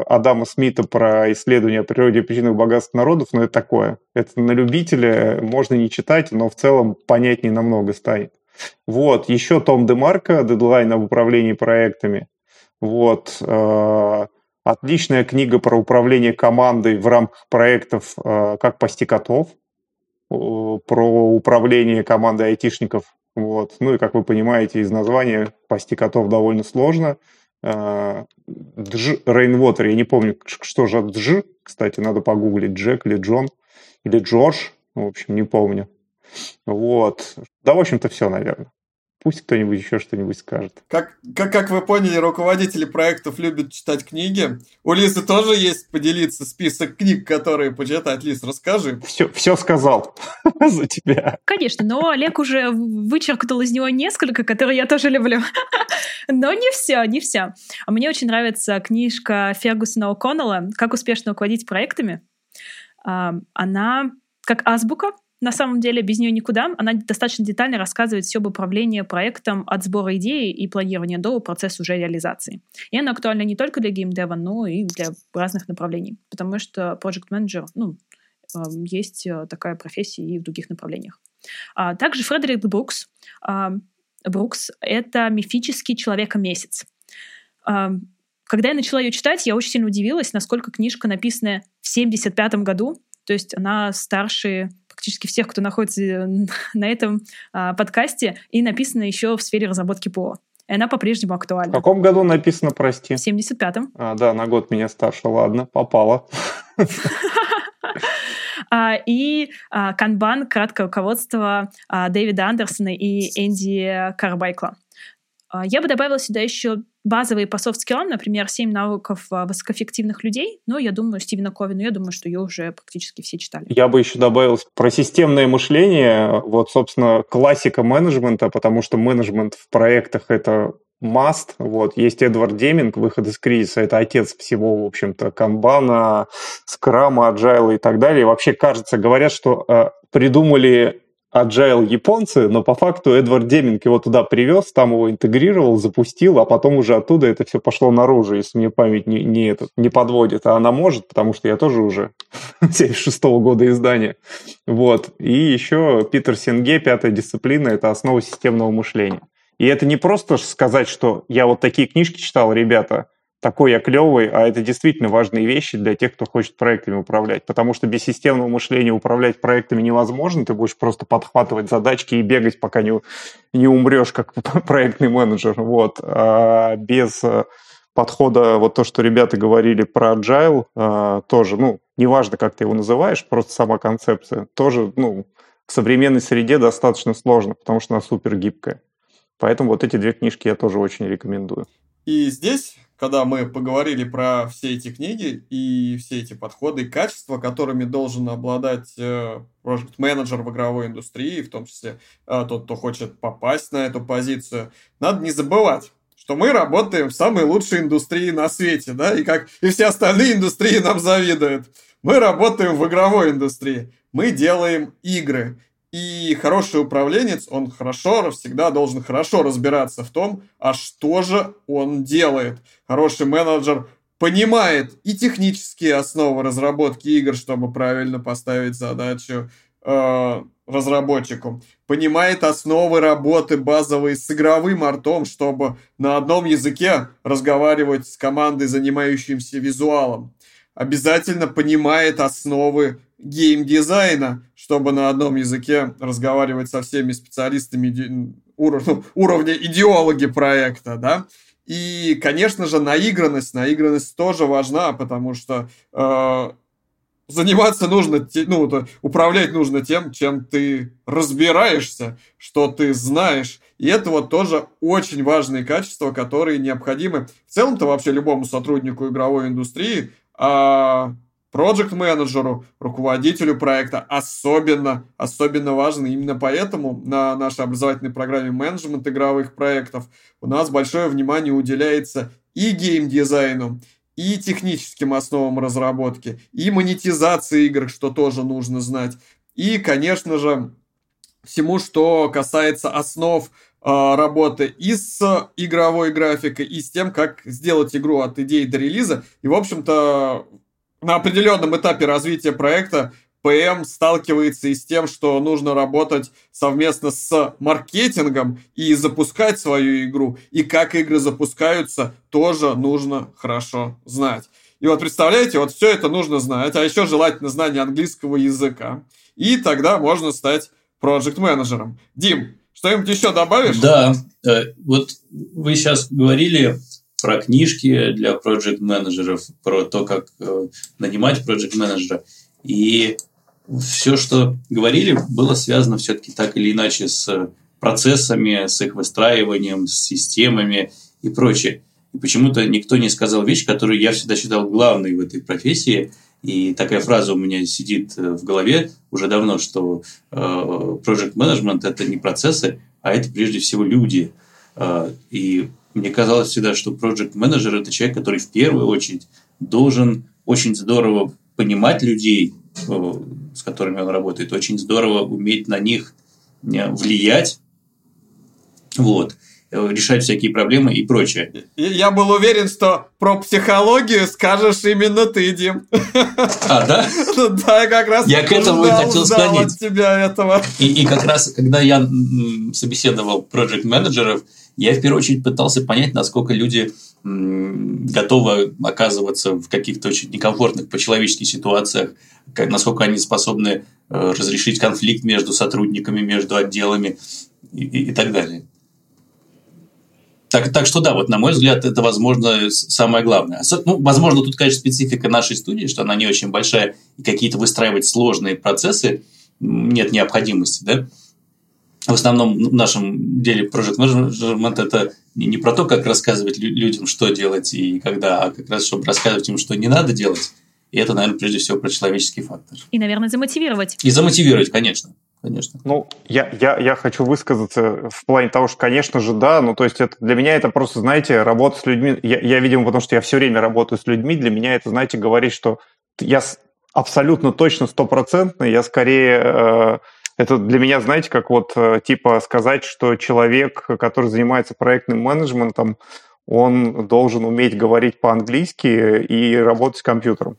Адама Смита про исследования о природе и причинах богатств народов, но это такое. Это на любителя можно не читать, но в целом понятнее намного станет. Вот, еще Том Демарко, дедлайн об управлении проектами. Вот, э, отличная книга про управление командой в рамках проектов э, «Как пасти котов», э, про управление командой айтишников. Вот. Ну и, как вы понимаете из названия, пасти котов довольно сложно – Дж Rainwater, я не помню, что же Дж, кстати, надо погуглить, Джек или Джон, или Джордж, в общем, не помню. Вот. Да, в общем-то, все, наверное. Пусть кто-нибудь еще что-нибудь скажет. Как, как, как вы поняли, руководители проектов любят читать книги. У Лизы тоже есть поделиться список книг, которые почитать. Лиз, расскажи. Все, все сказал (laughs) за тебя. Конечно, но Олег уже вычеркнул из него несколько, которые я тоже люблю. (laughs) но не все, не все. А мне очень нравится книжка Фергусона О'Коннелла «Как успешно руководить проектами». А, она как азбука, на самом деле без нее никуда. Она достаточно детально рассказывает все об управлении проектом от сбора идеи и планирования до процесса уже реализации. И она актуальна не только для геймдева, но и для разных направлений, потому что project manager, ну, эм, есть э, такая профессия и в других направлениях. А также Фредерик Брукс. А, Брукс — это мифический человека-месяц. А, когда я начала ее читать, я очень сильно удивилась, насколько книжка написана в 75 году, то есть она старше практически всех, кто находится э, (laughs) на этом а, подкасте, и написана еще в сфере разработки ПО. И она по-прежнему актуальна. В каком году написано, прости? В 75-м. А, да, на год меня старше, ладно, попала. (laughs) А, и канбан, краткое руководство Дэвида Андерсона и Энди Карбайкла. Я бы добавила сюда еще базовые по софт-скиллам, например, «Семь навыков а, высокоэффективных людей», но я думаю, Стивена Кови, я думаю, что ее уже практически все читали. Я бы еще добавил про системное мышление, вот, собственно, классика менеджмента, потому что менеджмент в проектах — это must. Вот. Есть Эдвард Деминг, выход из кризиса, это отец всего, в общем-то, канбана, скрама, аджайла и так далее. Вообще, кажется, говорят, что э, придумали agile японцы, но по факту Эдвард Деминг его туда привез, там его интегрировал, запустил, а потом уже оттуда это все пошло наружу, если мне память не, не, этот, не подводит. А она может, потому что я тоже уже (laughs) 76 -го года издания. Вот. И еще Питер Сенге, пятая дисциплина, это основа системного мышления. И это не просто сказать, что я вот такие книжки читал, ребята, такой я клевый, а это действительно важные вещи для тех, кто хочет проектами управлять. Потому что без системного мышления управлять проектами невозможно. Ты будешь просто подхватывать задачки и бегать, пока не, не умрешь как (laughs) проектный менеджер. Вот. А без э, подхода, вот то, что ребята говорили про agile, э, тоже, ну, неважно, как ты его называешь, просто сама концепция, тоже, ну, в современной среде достаточно сложно, потому что она супер гибкая. Поэтому вот эти две книжки я тоже очень рекомендую. И здесь когда мы поговорили про все эти книги и все эти подходы и качества, которыми должен обладать э, менеджер в игровой индустрии, в том числе э, тот, кто хочет попасть на эту позицию, надо не забывать, что мы работаем в самой лучшей индустрии на свете, да, и как и все остальные индустрии нам завидуют. Мы работаем в игровой индустрии, мы делаем игры, и хороший управленец, он хорошо, всегда должен хорошо разбираться в том, а что же он делает. Хороший менеджер понимает и технические основы разработки игр, чтобы правильно поставить задачу э, разработчику. Понимает основы работы базовой с игровым артом, чтобы на одном языке разговаривать с командой, занимающимся визуалом. Обязательно понимает основы геймдизайна, чтобы на одном языке разговаривать со всеми специалистами уровня, уровня идеологи проекта, да. И, конечно же, наигранность, наигранность тоже важна, потому что э, заниматься нужно, ну, управлять нужно тем, чем ты разбираешься, что ты знаешь. И это вот тоже очень важные качества, которые необходимы в целом-то вообще любому сотруднику игровой индустрии, а проект-менеджеру, руководителю проекта особенно, особенно важно. Именно поэтому на нашей образовательной программе менеджмент игровых проектов у нас большое внимание уделяется и геймдизайну, и техническим основам разработки, и монетизации игр, что тоже нужно знать, и, конечно же, всему, что касается основ э, работы и с игровой графикой, и с тем, как сделать игру от идеи до релиза. И, в общем-то, на определенном этапе развития проекта ПМ сталкивается и с тем, что нужно работать совместно с маркетингом и запускать свою игру. И как игры запускаются, тоже нужно хорошо знать. И вот представляете, вот все это нужно знать, а еще желательно знание английского языка. И тогда можно стать проект-менеджером. Дим, что-нибудь еще добавишь? Да, э, вот вы сейчас говорили про книжки для проект-менеджеров, про то, как э, нанимать проект-менеджера. И все, что говорили, было связано все-таки так или иначе с процессами, с их выстраиванием, с системами и прочее. И почему-то никто не сказал вещь, которую я всегда считал главной в этой профессии. И такая фраза у меня сидит э, в голове уже давно, что э, project management это не процессы, а это прежде всего люди. Э, и мне казалось всегда, что project менеджер это человек, который в первую очередь должен очень здорово понимать людей, э, с которыми он работает, очень здорово уметь на них э, влиять, вот, э, решать всякие проблемы и прочее. Я был уверен, что про психологию скажешь именно ты, Дим. А, да? (laughs) Ну да, я как раз я к этому ждал, хотел склонить. от тебя этого. И, и как раз, когда я собеседовал проект менеджеров я в первую очередь пытался понять, насколько люди готовы оказываться в каких-то очень некомфортных по-человеческих ситуациях, как, насколько они способны э, разрешить конфликт между сотрудниками, между отделами и, и, и так далее. Так, так что да, вот на мой взгляд, это, возможно, самое главное. Ну, возможно, тут, конечно, специфика нашей студии, что она не очень большая, и какие-то выстраивать сложные процессы нет необходимости, да в основном в нашем деле Project Management это не про то, как рассказывать людям, что делать и когда, а как раз, чтобы рассказывать им, что не надо делать. И это, наверное, прежде всего про человеческий фактор. И, наверное, замотивировать. И замотивировать, конечно. Конечно. Ну, я, я, я хочу высказаться в плане того, что, конечно же, да, ну, то есть это, для меня это просто, знаете, работа с людьми, я, я, видимо, потому что я все время работаю с людьми, для меня это, знаете, говорить, что я абсолютно точно стопроцентный, я скорее э, это для меня, знаете, как вот э, типа сказать, что человек, который занимается проектным менеджментом, он должен уметь говорить по-английски и работать с компьютером.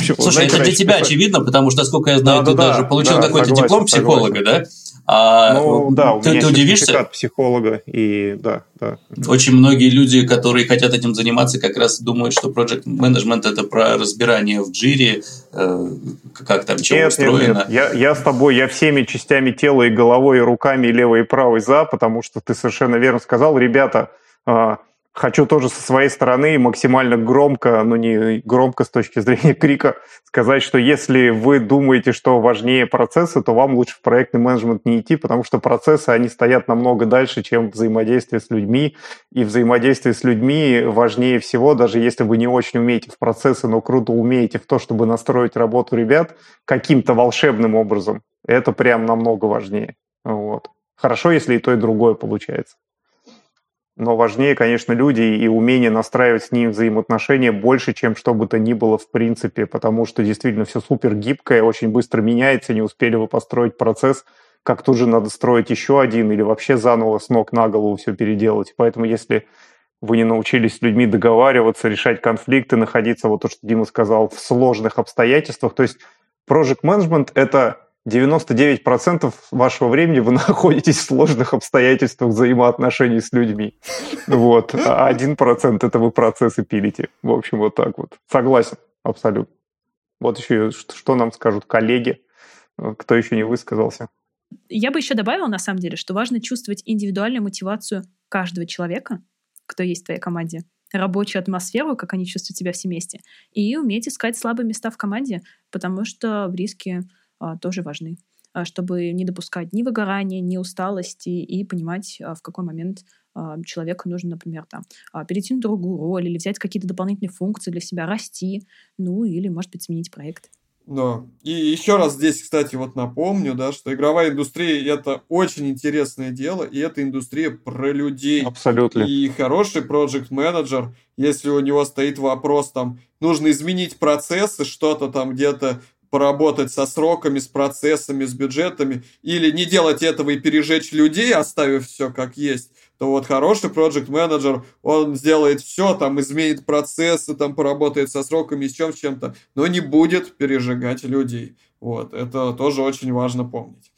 Слушай, знаете, это для тебя очевидно, потому что, насколько я знаю, ты даже получил какой-то диплом психолога, да? А, ну да, у ты, меня ты удивишься? психолога, и да, да. Очень многие люди, которые хотят этим заниматься, как раз думают, что project management это про разбирание в джире, э, как там чего нет, устроено. Нет, нет. Я, я с тобой, я всеми частями тела и головой, и руками, и левой, и правой за, потому что ты совершенно верно сказал, ребята, э, Хочу тоже со своей стороны максимально громко, но не громко с точки зрения (laughs) крика, сказать, что если вы думаете, что важнее процессы, то вам лучше в проектный менеджмент не идти, потому что процессы, они стоят намного дальше, чем взаимодействие с людьми. И взаимодействие с людьми важнее всего, даже если вы не очень умеете в процессы, но круто умеете в то, чтобы настроить работу ребят каким-то волшебным образом. Это прям намного важнее. Вот. Хорошо, если и то, и другое получается. Но важнее, конечно, люди и умение настраивать с ними взаимоотношения больше, чем что бы то ни было в принципе, потому что действительно все супер гибкое, очень быстро меняется, не успели вы построить процесс, как тут же надо строить еще один или вообще заново с ног на голову все переделать. Поэтому если вы не научились с людьми договариваться, решать конфликты, находиться, вот то, что Дима сказал, в сложных обстоятельствах, то есть project management — это 99% вашего времени вы (laughs) находитесь в сложных обстоятельствах взаимоотношений с людьми. Вот. А 1% это вы процессы пилите. В общем, вот так вот. Согласен, абсолютно. Вот еще что нам скажут коллеги, кто еще не высказался. Я бы еще добавила, на самом деле, что важно чувствовать индивидуальную мотивацию каждого человека, кто есть в твоей команде, рабочую атмосферу, как они чувствуют себя все вместе, и уметь искать слабые места в команде, потому что в риске тоже важны, а, чтобы не допускать ни выгорания, ни усталости и понимать, а, в какой момент а, человеку нужно, например, там, а, перейти на другую роль или взять какие-то дополнительные функции для себя, расти, ну или, может быть, сменить проект. Да. И еще раз здесь, кстати, вот напомню, да, что игровая индустрия это очень интересное дело, и это индустрия про людей. Абсолютно. И хороший проект менеджер если у него стоит вопрос, там, нужно изменить процессы, что-то там где-то поработать со сроками, с процессами, с бюджетами, или не делать этого и пережечь людей, оставив все как есть, то вот хороший проект менеджер он сделает все, там, изменит процессы, там, поработает со сроками, с чем, с чем-то, но не будет пережигать людей. Вот, это тоже очень важно помнить.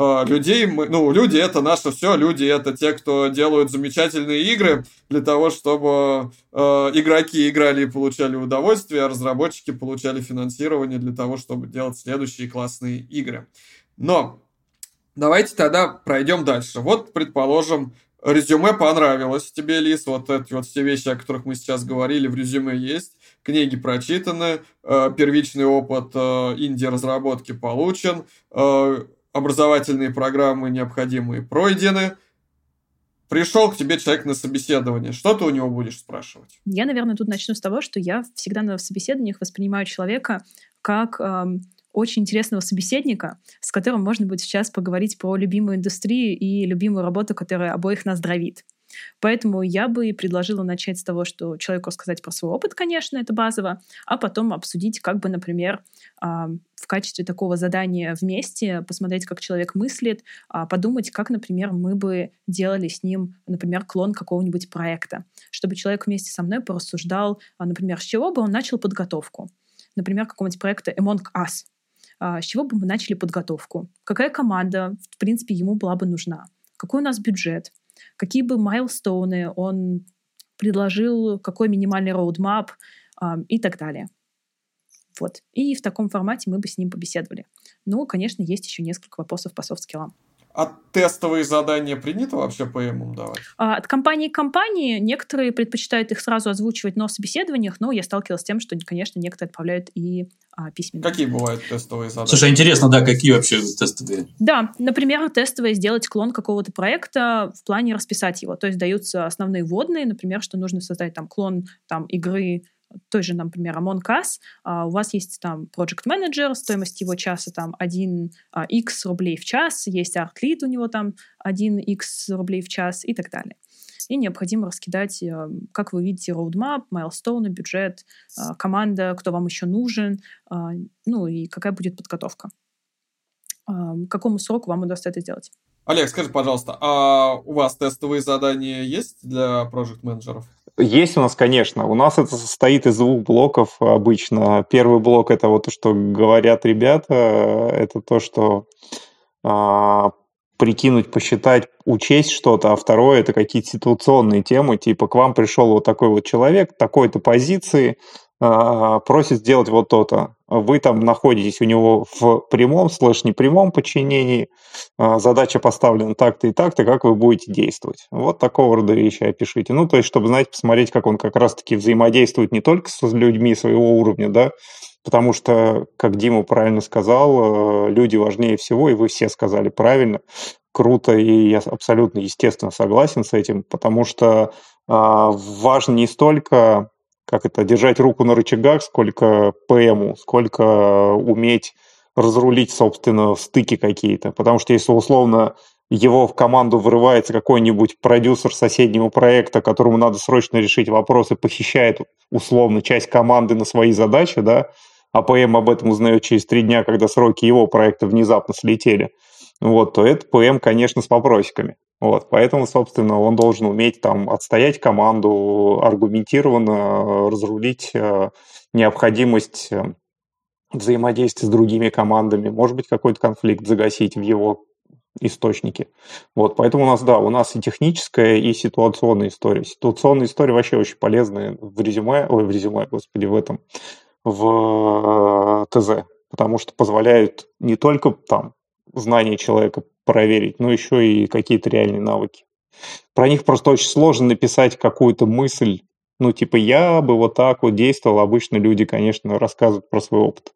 А, людей, мы, ну, люди это наше все, люди это те, кто делают замечательные игры для того, чтобы э, игроки играли и получали удовольствие, а разработчики получали финансирование для того, чтобы делать следующие классные игры. Но давайте тогда пройдем дальше. Вот, предположим, резюме понравилось тебе, Лис, вот эти вот все вещи, о которых мы сейчас говорили, в резюме есть, книги прочитаны, э, первичный опыт э, инди-разработки получен, э, образовательные программы необходимые пройдены, пришел к тебе человек на собеседование, что ты у него будешь спрашивать? Я, наверное, тут начну с того, что я всегда на собеседованиях воспринимаю человека как эм, очень интересного собеседника, с которым можно будет сейчас поговорить про любимую индустрию и любимую работу, которая обоих нас дровит. Поэтому я бы предложила начать с того, что человеку рассказать про свой опыт, конечно, это базово, а потом обсудить, как бы, например, в качестве такого задания вместе посмотреть, как человек мыслит, а, подумать, как, например, мы бы делали с ним, например, клон какого-нибудь проекта, чтобы человек вместе со мной порассуждал, а, например, с чего бы он начал подготовку. Например, какого-нибудь проекта Among Us. А, с чего бы мы начали подготовку? Какая команда, в принципе, ему была бы нужна? Какой у нас бюджет? Какие бы майлстоуны он предложил, какой минимальный роудмап э, и так далее. Вот. И в таком формате мы бы с ним побеседовали. Ну, конечно, есть еще несколько вопросов по софт-скиллам. А тестовые задания принято вообще по ему давать? А, от компании к компании некоторые предпочитают их сразу озвучивать на собеседованиях, но я сталкивалась с тем, что, конечно, некоторые отправляют и а, письменно. Какие бывают тестовые задания? Слушай, интересно, да, какие вообще тестовые? Да, например, тестовые сделать клон какого-то проекта в плане расписать его. То есть даются основные вводные, например, что нужно создать там клон там, игры той же, например, Among Us, а, у вас есть там Project Manager, стоимость его часа там 1x а, рублей в час, есть Art Lead у него там 1x рублей в час и так далее. И необходимо раскидать, а, как вы видите, roadmap, майлстоуны, бюджет, команда, кто вам еще нужен, ну и какая будет подготовка. К какому сроку вам удастся это сделать? Олег, скажи, пожалуйста, а у вас тестовые задания есть для проект менеджеров? Есть у нас, конечно. У нас это состоит из двух блоков обычно. Первый блок это вот то, что говорят ребята, это то, что а, прикинуть, посчитать, учесть что-то, а второе это какие-то ситуационные темы, типа к вам пришел вот такой вот человек, такой-то позиции, просит сделать вот то-то. Вы там находитесь у него в прямом, слэш непрямом подчинении, а, задача поставлена так-то и так-то, как вы будете действовать. Вот такого рода вещи опишите. Ну, то есть, чтобы, знаете, посмотреть, как он как раз-таки взаимодействует не только с людьми своего уровня, да, потому что, как Дима правильно сказал, э, люди важнее всего, и вы все сказали правильно, круто, и я абсолютно, естественно, согласен с этим, потому что а, важно не столько как это, держать руку на рычагах, сколько ПМу, сколько уметь разрулить, собственно, стыки какие-то. Потому что если условно его в команду вырывается какой-нибудь продюсер соседнего проекта, которому надо срочно решить вопросы, похищает условно часть команды на свои задачи, да, а ПМ об этом узнает через три дня, когда сроки его проекта внезапно слетели, вот, то это ПМ, конечно, с вопросиками. Вот, поэтому, собственно, он должен уметь там отстоять команду, аргументированно разрулить э, необходимость э, взаимодействия с другими командами, может быть, какой-то конфликт загасить в его источнике. Вот, поэтому у нас, да, у нас и техническая, и ситуационная история. Ситуационная история вообще очень полезная в резюме, ой, в резюме, господи, в этом, в э, ТЗ, потому что позволяет не только там знания человека проверить, но еще и какие-то реальные навыки. Про них просто очень сложно написать какую-то мысль, ну, типа, я бы вот так вот действовал. Обычно люди, конечно, рассказывают про свой опыт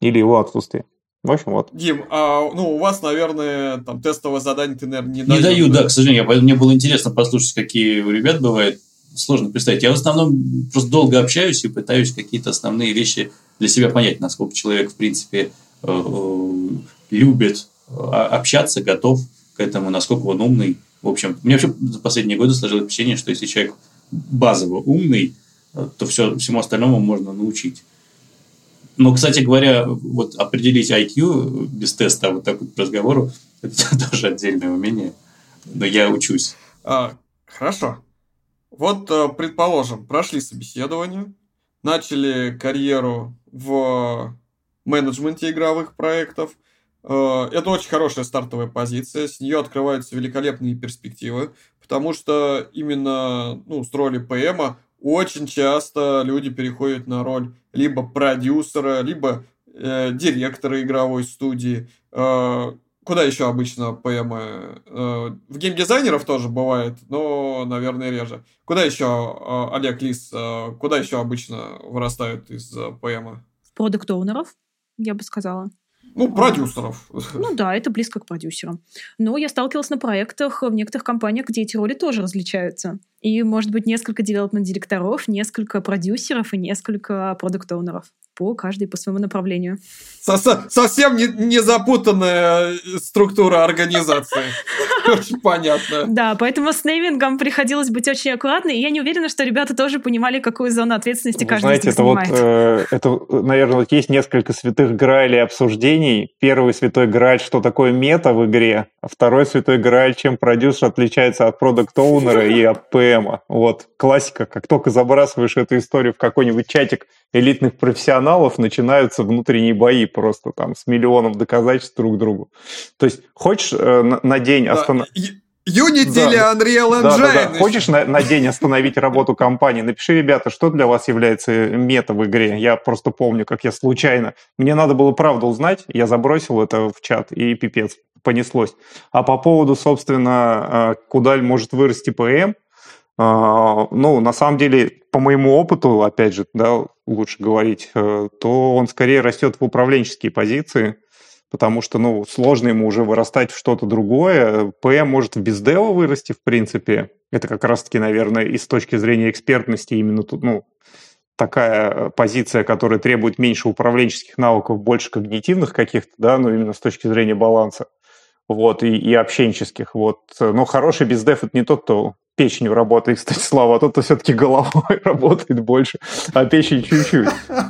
или его отсутствие. В общем, вот. Дим, а ну, у вас, наверное, там тестовое задание ты, наверное, не даешь. Не даю, да, к сожалению. Поэтому мне было интересно послушать, какие у ребят бывают. Сложно представить. Я в основном просто долго общаюсь и пытаюсь какие-то основные вещи для себя понять, насколько человек, в принципе, э, э, любит общаться, готов к этому, насколько он умный. В общем, мне вообще за последние годы сложилось впечатление, что если человек базово умный, э, то все, всему остальному можно научить. Но, кстати говоря, вот определить IQ без теста, вот так вот по разговору, (laughs) это (laughs) тоже отдельное умение. Но я учусь. А, хорошо. Вот, э, предположим, прошли собеседование, начали карьеру в менеджменте игровых проектов. Э, это очень хорошая стартовая позиция, с нее открываются великолепные перспективы, потому что именно ну, с роли ПМа очень часто люди переходят на роль либо продюсера, либо э, директора игровой студии. Э, куда еще обычно ПМ? Э, в геймдизайнеров тоже бывает, но, наверное, реже. Куда еще, э, Олег Лис, э, куда еще обычно вырастают из э, ПМа? Продукт-оунеров, я бы сказала. Ну, продюсеров. Ну да, это близко к продюсерам. Но я сталкивалась на проектах в некоторых компаниях, где эти роли тоже различаются. И, может быть, несколько девелопмент-директоров, несколько продюсеров и несколько продукт-оунеров по каждой по своему направлению. совсем не, не запутанная э, структура организации. (laughs) Очень понятно. Да, поэтому с неймингом приходилось быть очень аккуратной, и я не уверена, что ребята тоже понимали, какую зону ответственности каждый Знаете, это занимает. вот, э, это, наверное, вот есть несколько святых граалей обсуждений. Первый святой грааль, что такое мета в игре, а второй святой грааль, чем продюсер отличается от продукт-оунера и от ПМа. Вот, классика. Как только забрасываешь эту историю в какой-нибудь чатик элитных профессионалов начинаются внутренние бои просто там с миллионом доказательств друг другу. То есть хочешь э, на, на день остановить... Unity да, или Unreal Engine. Да, да, да. Хочешь на, на день остановить работу компании? Напиши, ребята, что для вас является мета в игре. Я просто помню, как я случайно... Мне надо было правду узнать, я забросил это в чат, и пипец, понеслось. А по поводу, собственно, э, куда может вырасти ПМ, а, ну, на самом деле, по моему опыту, опять же, да, лучше говорить, э, то он скорее растет в управленческие позиции, потому что, ну, сложно ему уже вырастать в что-то другое. ПМ может в бездева вырасти, в принципе. Это как раз-таки, наверное, и с точки зрения экспертности именно тут, ну, такая позиция, которая требует меньше управленческих навыков, больше когнитивных каких-то, да, но именно с точки зрения баланса вот, и, и общенческих, вот. Но хороший бездев – это не тот, кто печенью работает, (laughs) кстати, Слава, а тот, кто все-таки головой (laughs) работает больше, а печень чуть-чуть.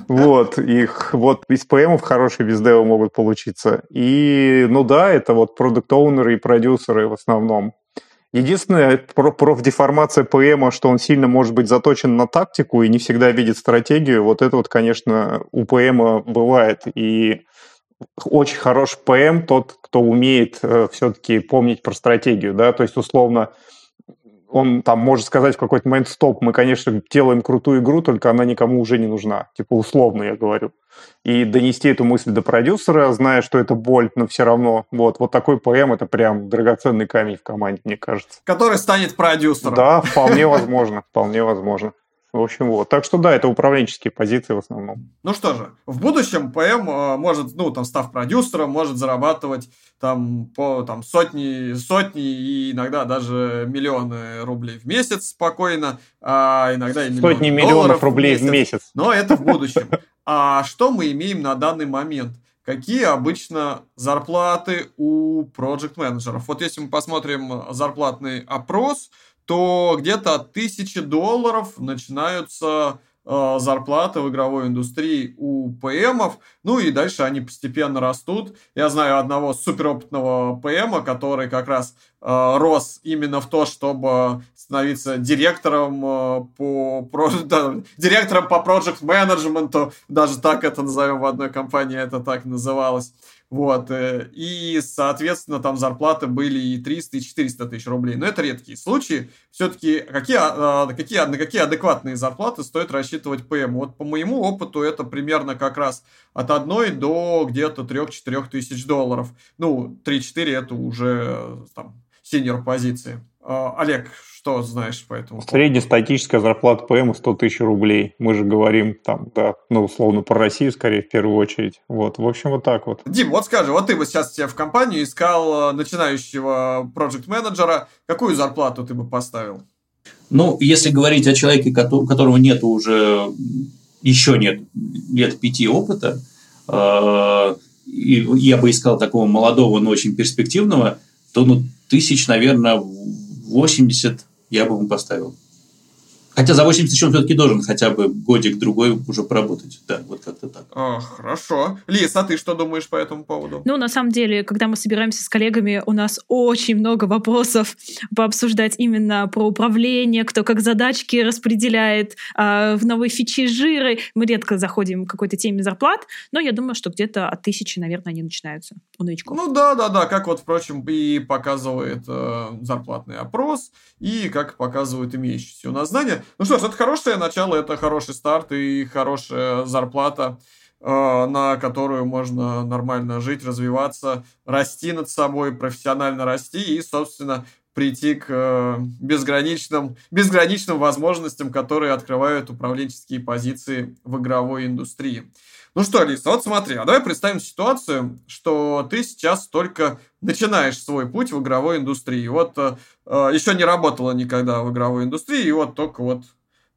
Вот, их вот из ПМов хорошие бездевы могут получиться. И, ну да, это вот продукт-оунеры и продюсеры в основном. Единственное, профдеформация ПМа, что он сильно может быть заточен на тактику и не всегда видит стратегию, вот это вот, конечно, у ПМа бывает. И очень хороший ПМ тот, кто умеет э, все-таки помнить про стратегию, да, то есть условно он там может сказать в какой-то момент, стоп, мы, конечно, делаем крутую игру, только она никому уже не нужна. Типа условно я говорю. И донести эту мысль до продюсера, зная, что это боль, но все равно. Вот, вот такой ПМ это прям драгоценный камень в команде, мне кажется. Который станет продюсером. Да, вполне возможно, вполне возможно. В общем, вот. Так что да, это управленческие позиции в основном. Ну что же, в будущем ПМ э, может, ну, там, став продюсером, может зарабатывать там по там, сотни, сотни и иногда даже миллионы рублей в месяц спокойно, а иногда и миллионы Сотни миллионов рублей в месяц. в месяц. Но это в будущем. А что мы имеем на данный момент? Какие обычно зарплаты у проект менеджеров Вот если мы посмотрим зарплатный опрос, то где-то от тысячи долларов начинаются э, зарплаты в игровой индустрии у ПМов, ну и дальше они постепенно растут. Я знаю одного суперопытного ПМа, который как раз э, рос именно в то, чтобы становиться директором э, по, про, (laughs) да, директором по проект менеджменту, даже так это назовем в одной компании, это так называлось. Вот. Э, и, соответственно, там зарплаты были и 300, и 400 тысяч рублей. Но это редкие случаи. Все-таки какие, а, какие, на какие адекватные зарплаты стоит рассчитывать ПМ? Вот по моему опыту это примерно как раз от 1 до где-то 3-4 тысяч долларов. Ну, 3-4 это уже там синьор позиции. А, Олег, что знаешь по этому? Среднестатическая зарплата ПМ 100 тысяч рублей. Мы же говорим там, да, ну, условно, про Россию, скорее, в первую очередь. Вот, в общем, вот так вот. Дим, вот скажи, вот ты бы сейчас себе в компанию искал э, начинающего проект менеджера какую зарплату ты бы поставил? Ну, если говорить о человеке, у которого нет уже, еще нет лет пяти опыта, э, я бы искал такого молодого, но очень перспективного, то ну, тысяч, наверное, 80 я бы ему поставил. Хотя за 80 тысяч он все-таки должен хотя бы годик-другой уже поработать. Да, вот как-то так. А, хорошо. Лиз, а ты что думаешь по этому поводу? Ну, на самом деле, когда мы собираемся с коллегами, у нас очень много вопросов (laughs) пообсуждать именно про управление, кто как задачки распределяет, а, в новые фичи жиры. Мы редко заходим к какой-то теме зарплат, но я думаю, что где-то от тысячи, наверное, они начинаются у новичков. Ну да, да, да, как вот, впрочем, и показывает э, зарплатный опрос, и как показывают имеющиеся у нас знания. Ну что ж, это хорошее начало, это хороший старт и хорошая зарплата, э, на которую можно нормально жить, развиваться, расти над собой, профессионально расти и, собственно, прийти к э, безграничным, безграничным возможностям, которые открывают управленческие позиции в игровой индустрии. Ну что, Алиса, вот смотри, а давай представим ситуацию, что ты сейчас только начинаешь свой путь в игровой индустрии. Вот э, э еще не работала никогда в игровой индустрии, и вот только вот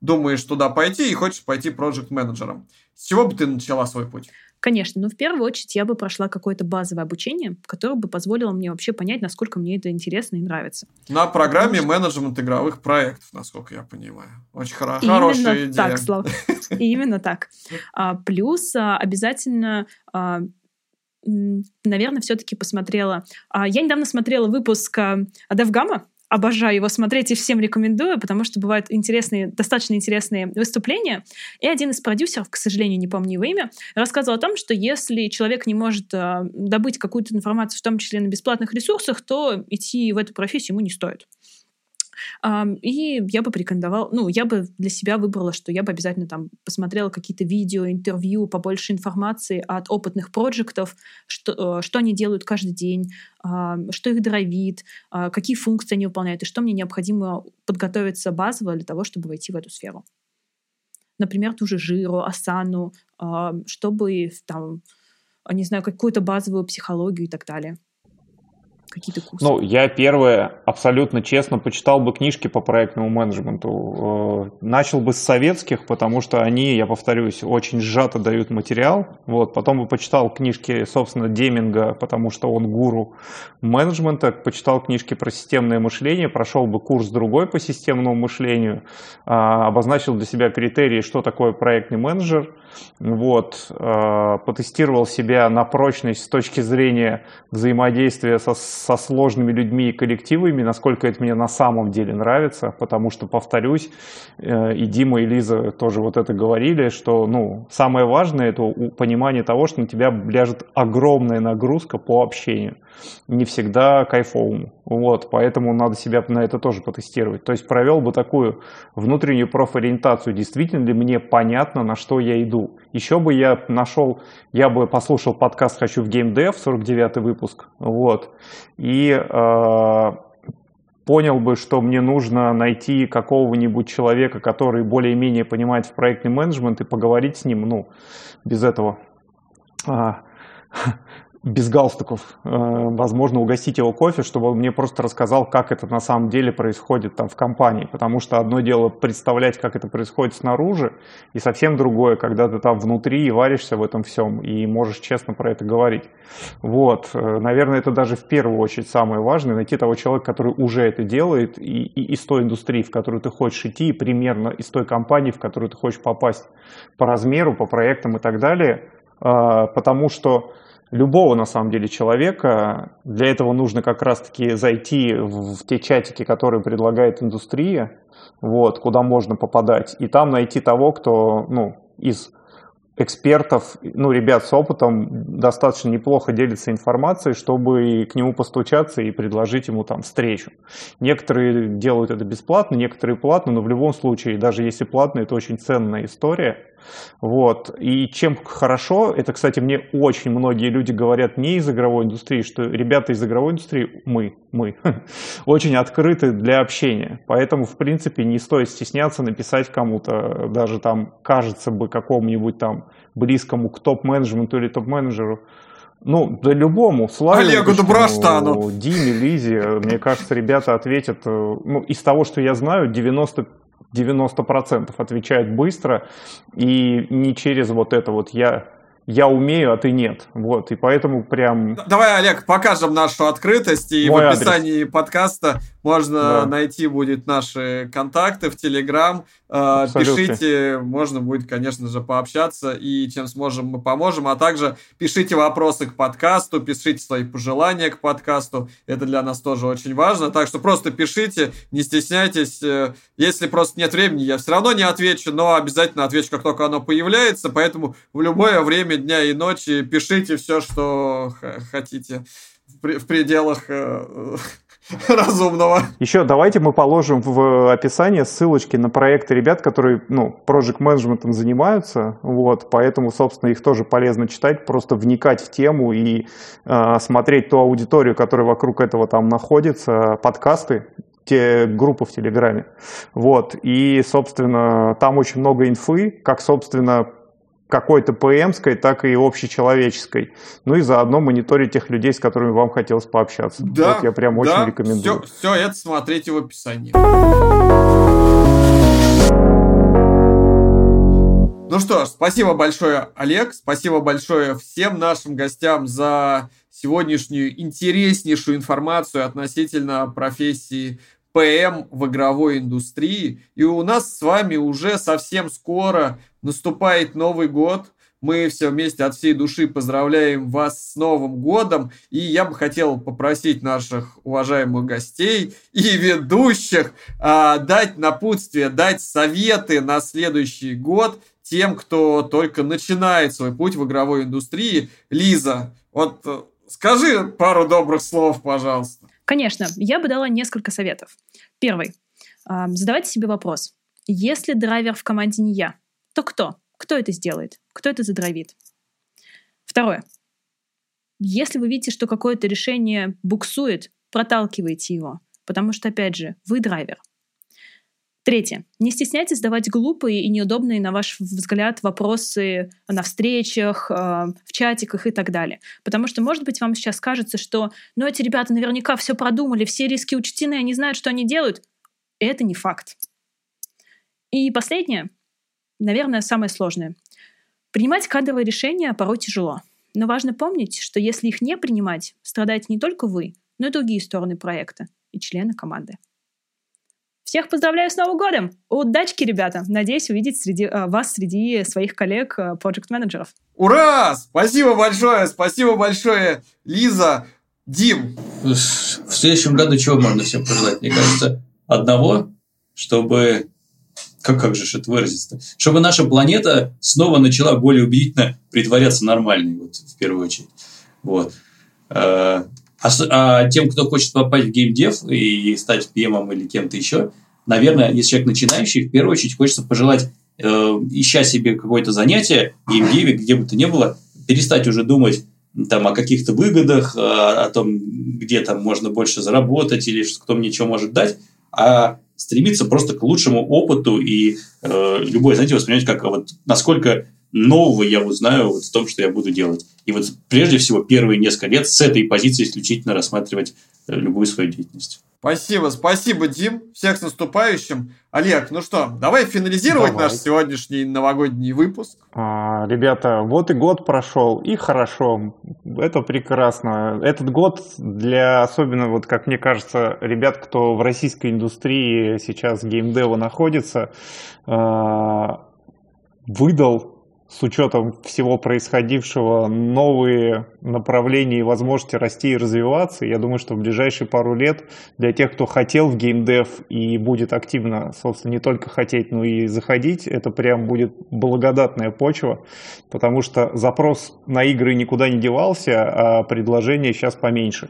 думаешь туда пойти и хочешь пойти проект менеджером С чего бы ты начала свой путь? Конечно, но в первую очередь я бы прошла какое-то базовое обучение, которое бы позволило мне вообще понять, насколько мне это интересно и нравится. На программе что... менеджмент игровых проектов, насколько я понимаю. Очень хоро- хорошая идея. так, Слав. (laughs) Именно так. А, плюс а, обязательно а, наверное, все-таки посмотрела. Я недавно смотрела выпуск Девгама, обожаю его смотреть и всем рекомендую, потому что бывают интересные, достаточно интересные выступления. И один из продюсеров, к сожалению, не помню его имя, рассказывал о том, что если человек не может э, добыть какую-то информацию, в том числе на бесплатных ресурсах, то идти в эту профессию ему не стоит. И я бы порекомендовала, ну, я бы для себя выбрала, что я бы обязательно там посмотрела какие-то видео, интервью, побольше информации от опытных проектов, что, э, что они делают каждый день, что их дровит, а, какие функции они выполняют, и что мне необходимо подготовиться базово для того, чтобы войти в эту сферу. Например, ту же жиру, асану, чтобы там, не знаю, какую-то базовую психологию и так далее какие-то курсы? Ну, я первое, абсолютно честно, почитал бы книжки по проектному менеджменту. Э, начал бы с советских, потому что они, я повторюсь, очень сжато дают материал. Вот. Потом бы почитал книжки, собственно, Деминга, потому что он гуру менеджмента. Почитал книжки про системное мышление, прошел бы курс другой по системному мышлению, а, обозначил для себя критерии, что такое проектный менеджер, вот, э, потестировал себя на прочность с точки зрения взаимодействия со со сложными людьми и коллективами, насколько это мне на самом деле нравится, потому что, повторюсь, э, и Дима, и Лиза тоже вот это говорили, что, ну, самое важное это понимание того, что на тебя ляжет огромная нагрузка по общению не всегда кайфовому. Вот, поэтому надо себя на это тоже потестировать. То есть провел бы такую внутреннюю профориентацию, действительно ли мне понятно, на что я иду. Еще бы я нашел, я бы послушал подкаст «Хочу в геймдев», 49 выпуск, вот, и э, понял бы, что мне нужно найти какого-нибудь человека, который более-менее понимает в проектный менеджмент и поговорить с ним, ну, без этого а, (laughs) без галстуков, э, возможно, угостить его кофе, чтобы он мне просто рассказал, как это на самом деле происходит там в компании. Потому что одно дело представлять, как это происходит снаружи, и совсем другое, когда ты там внутри и варишься в этом всем, и можешь честно про это говорить. Вот, э, наверное, это даже в первую очередь самое важное, найти того человека, который уже это делает, и, и из той индустрии, в которую ты хочешь идти, и примерно из той компании, в которую ты хочешь попасть по размеру, по проектам и так далее, э, потому что любого, на самом деле, человека. Для этого нужно как раз-таки зайти в, в те чатики, которые предлагает индустрия, вот, куда можно попадать, и там найти того, кто ну, из экспертов, ну, ребят с опытом достаточно неплохо делится информацией, чтобы к нему постучаться и предложить ему там встречу. Некоторые делают это бесплатно, некоторые платно, но в любом случае, даже если платно, это очень ценная история. Вот. И чем хорошо, это, кстати, мне очень многие люди говорят не из игровой индустрии, что ребята из игровой индустрии, мы, мы, (laughs) очень открыты для общения. Поэтому, в принципе, не стоит стесняться написать кому-то, даже там, кажется бы, какому-нибудь там близкому к топ-менеджменту или топ-менеджеру, ну, да любому, Славе, Олегу Доброштану. Диме, Лизе, мне кажется, ребята ответят, э, ну, из того, что я знаю, 90 90% отвечают быстро и не через вот это вот я я умею, а ты нет. Вот, и поэтому прям... Давай, Олег, покажем нашу открытость, и Мой в описании адрес. подкаста можно да. найти будет наши контакты в Телеграм. Э, пишите, можно будет, конечно же, пообщаться, и чем сможем, мы поможем. А также пишите вопросы к подкасту, пишите свои пожелания к подкасту. Это для нас тоже очень важно. Так что просто пишите, не стесняйтесь. Э, если просто нет времени, я все равно не отвечу, но обязательно отвечу, как только оно появляется. Поэтому в любое время дня и ночи пишите все, что хотите в пределах э, (laughs) разумного. Еще давайте мы положим в описание ссылочки на проекты ребят, которые, ну, project менеджментом занимаются, вот, поэтому, собственно, их тоже полезно читать, просто вникать в тему и э, смотреть ту аудиторию, которая вокруг этого там находится, подкасты, те группы в Телеграме. Вот. И, собственно, там очень много инфы, как, собственно, какой-то ПМской, так и общечеловеческой. Ну и заодно мониторить тех людей, с которыми вам хотелось пообщаться. Да, вот я прям да, очень рекомендую. Все, все это смотрите в описании. Ну что ж, спасибо большое, Олег. Спасибо большое всем нашим гостям за сегодняшнюю интереснейшую информацию относительно профессии ПМ в игровой индустрии. И у нас с вами уже совсем скоро наступает Новый год. Мы все вместе от всей души поздравляем вас с Новым годом. И я бы хотел попросить наших уважаемых гостей и ведущих а, дать напутствие, дать советы на следующий год тем, кто только начинает свой путь в игровой индустрии. Лиза, вот э, скажи пару добрых слов, пожалуйста. Конечно, я бы дала несколько советов. Первый. Задавайте себе вопрос. Если драйвер в команде не я, то кто? Кто это сделает? Кто это задрайвит? Второе. Если вы видите, что какое-то решение буксует, проталкивайте его. Потому что, опять же, вы драйвер. Третье. Не стесняйтесь задавать глупые и неудобные, на ваш взгляд, вопросы на встречах, э, в чатиках и так далее. Потому что, может быть, вам сейчас кажется, что ну, эти ребята наверняка все продумали, все риски учтены, они знают, что они делают. Это не факт. И последнее, наверное, самое сложное. Принимать кадровые решения порой тяжело. Но важно помнить, что если их не принимать, страдаете не только вы, но и другие стороны проекта и члены команды. Всех поздравляю с Новым годом! Удачки, ребята! Надеюсь увидеть среди, э, вас среди своих коллег проект-менеджеров. Ура! Спасибо большое! Спасибо большое, Лиза! Дим! В следующем году чего можно всем пожелать? Мне кажется, одного, чтобы... Как, как же это выразить-то? Чтобы наша планета снова начала более убедительно притворяться нормальной, вот, в первую очередь. Вот. А, а тем, кто хочет попасть в геймдев и стать PM или кем-то еще, наверное, если человек начинающий, в первую очередь хочется пожелать, э, ища себе какое-то занятие, геймдеве, где бы то ни было, перестать уже думать там, о каких-то выгодах, о, э, о том, где там можно больше заработать или кто мне что может дать, а стремиться просто к лучшему опыту и э, любое занятие воспринимать как вот насколько нового я узнаю вот в том, что я буду делать. И вот прежде всего первые несколько лет с этой позиции исключительно рассматривать э, любую свою деятельность. Спасибо, спасибо, Дим. Всех с наступающим. Олег, ну что, давай финализировать давай. наш сегодняшний новогодний выпуск. А, ребята, вот и год прошел, и хорошо. Это прекрасно. Этот год для, особенно, вот как мне кажется, ребят, кто в российской индустрии сейчас геймдева находится, а, выдал с учетом всего происходившего новые направления и возможности расти и развиваться. Я думаю, что в ближайшие пару лет для тех, кто хотел в геймдев и будет активно, собственно, не только хотеть, но и заходить, это прям будет благодатная почва, потому что запрос на игры никуда не девался, а предложение сейчас поменьше.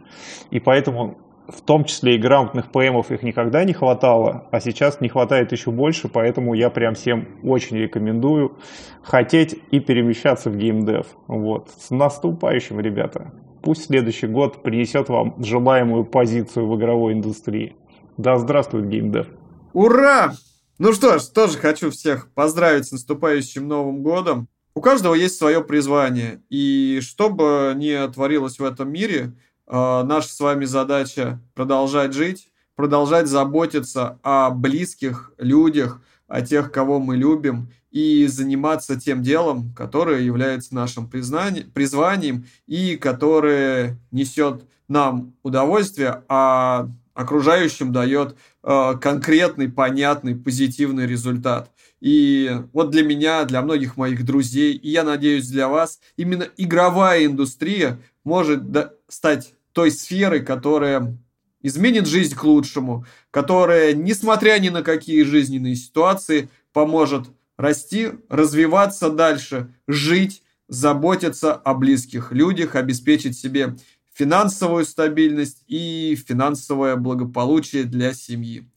И поэтому в том числе и грамотных ПМов их никогда не хватало, а сейчас не хватает еще больше, поэтому я прям всем очень рекомендую хотеть и перемещаться в геймдев. Вот. С наступающим, ребята. Пусть следующий год принесет вам желаемую позицию в игровой индустрии. Да здравствует геймдев. Ура! Ну что ж, тоже хочу всех поздравить с наступающим Новым годом. У каждого есть свое призвание, и что бы ни творилось в этом мире – наша с вами задача продолжать жить, продолжать заботиться о близких людях, о тех, кого мы любим, и заниматься тем делом, которое является нашим призванием и которое несет нам удовольствие, а окружающим дает э, конкретный, понятный, позитивный результат. И вот для меня, для многих моих друзей, и я надеюсь для вас, именно игровая индустрия может стать той сферы, которая изменит жизнь к лучшему, которая, несмотря ни на какие жизненные ситуации, поможет расти, развиваться дальше, жить, заботиться о близких людях, обеспечить себе финансовую стабильность и финансовое благополучие для семьи.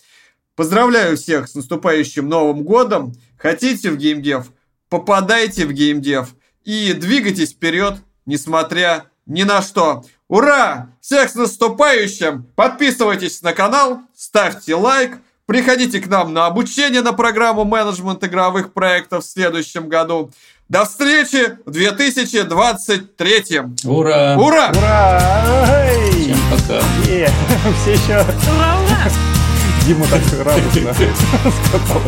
Поздравляю всех с наступающим Новым годом. Хотите в геймдев? Попадайте в геймдев и двигайтесь вперед, несмотря ни на что. Ура! Всех с наступающим! Подписывайтесь на канал, ставьте лайк, приходите к нам на обучение на программу менеджмент игровых проектов в следующем году. До встречи в 2023. Ура! Ура! Ура! Всем пока. Е, (laughs) Все еще Ура, ура! Дима так радостно (laughs) сказал.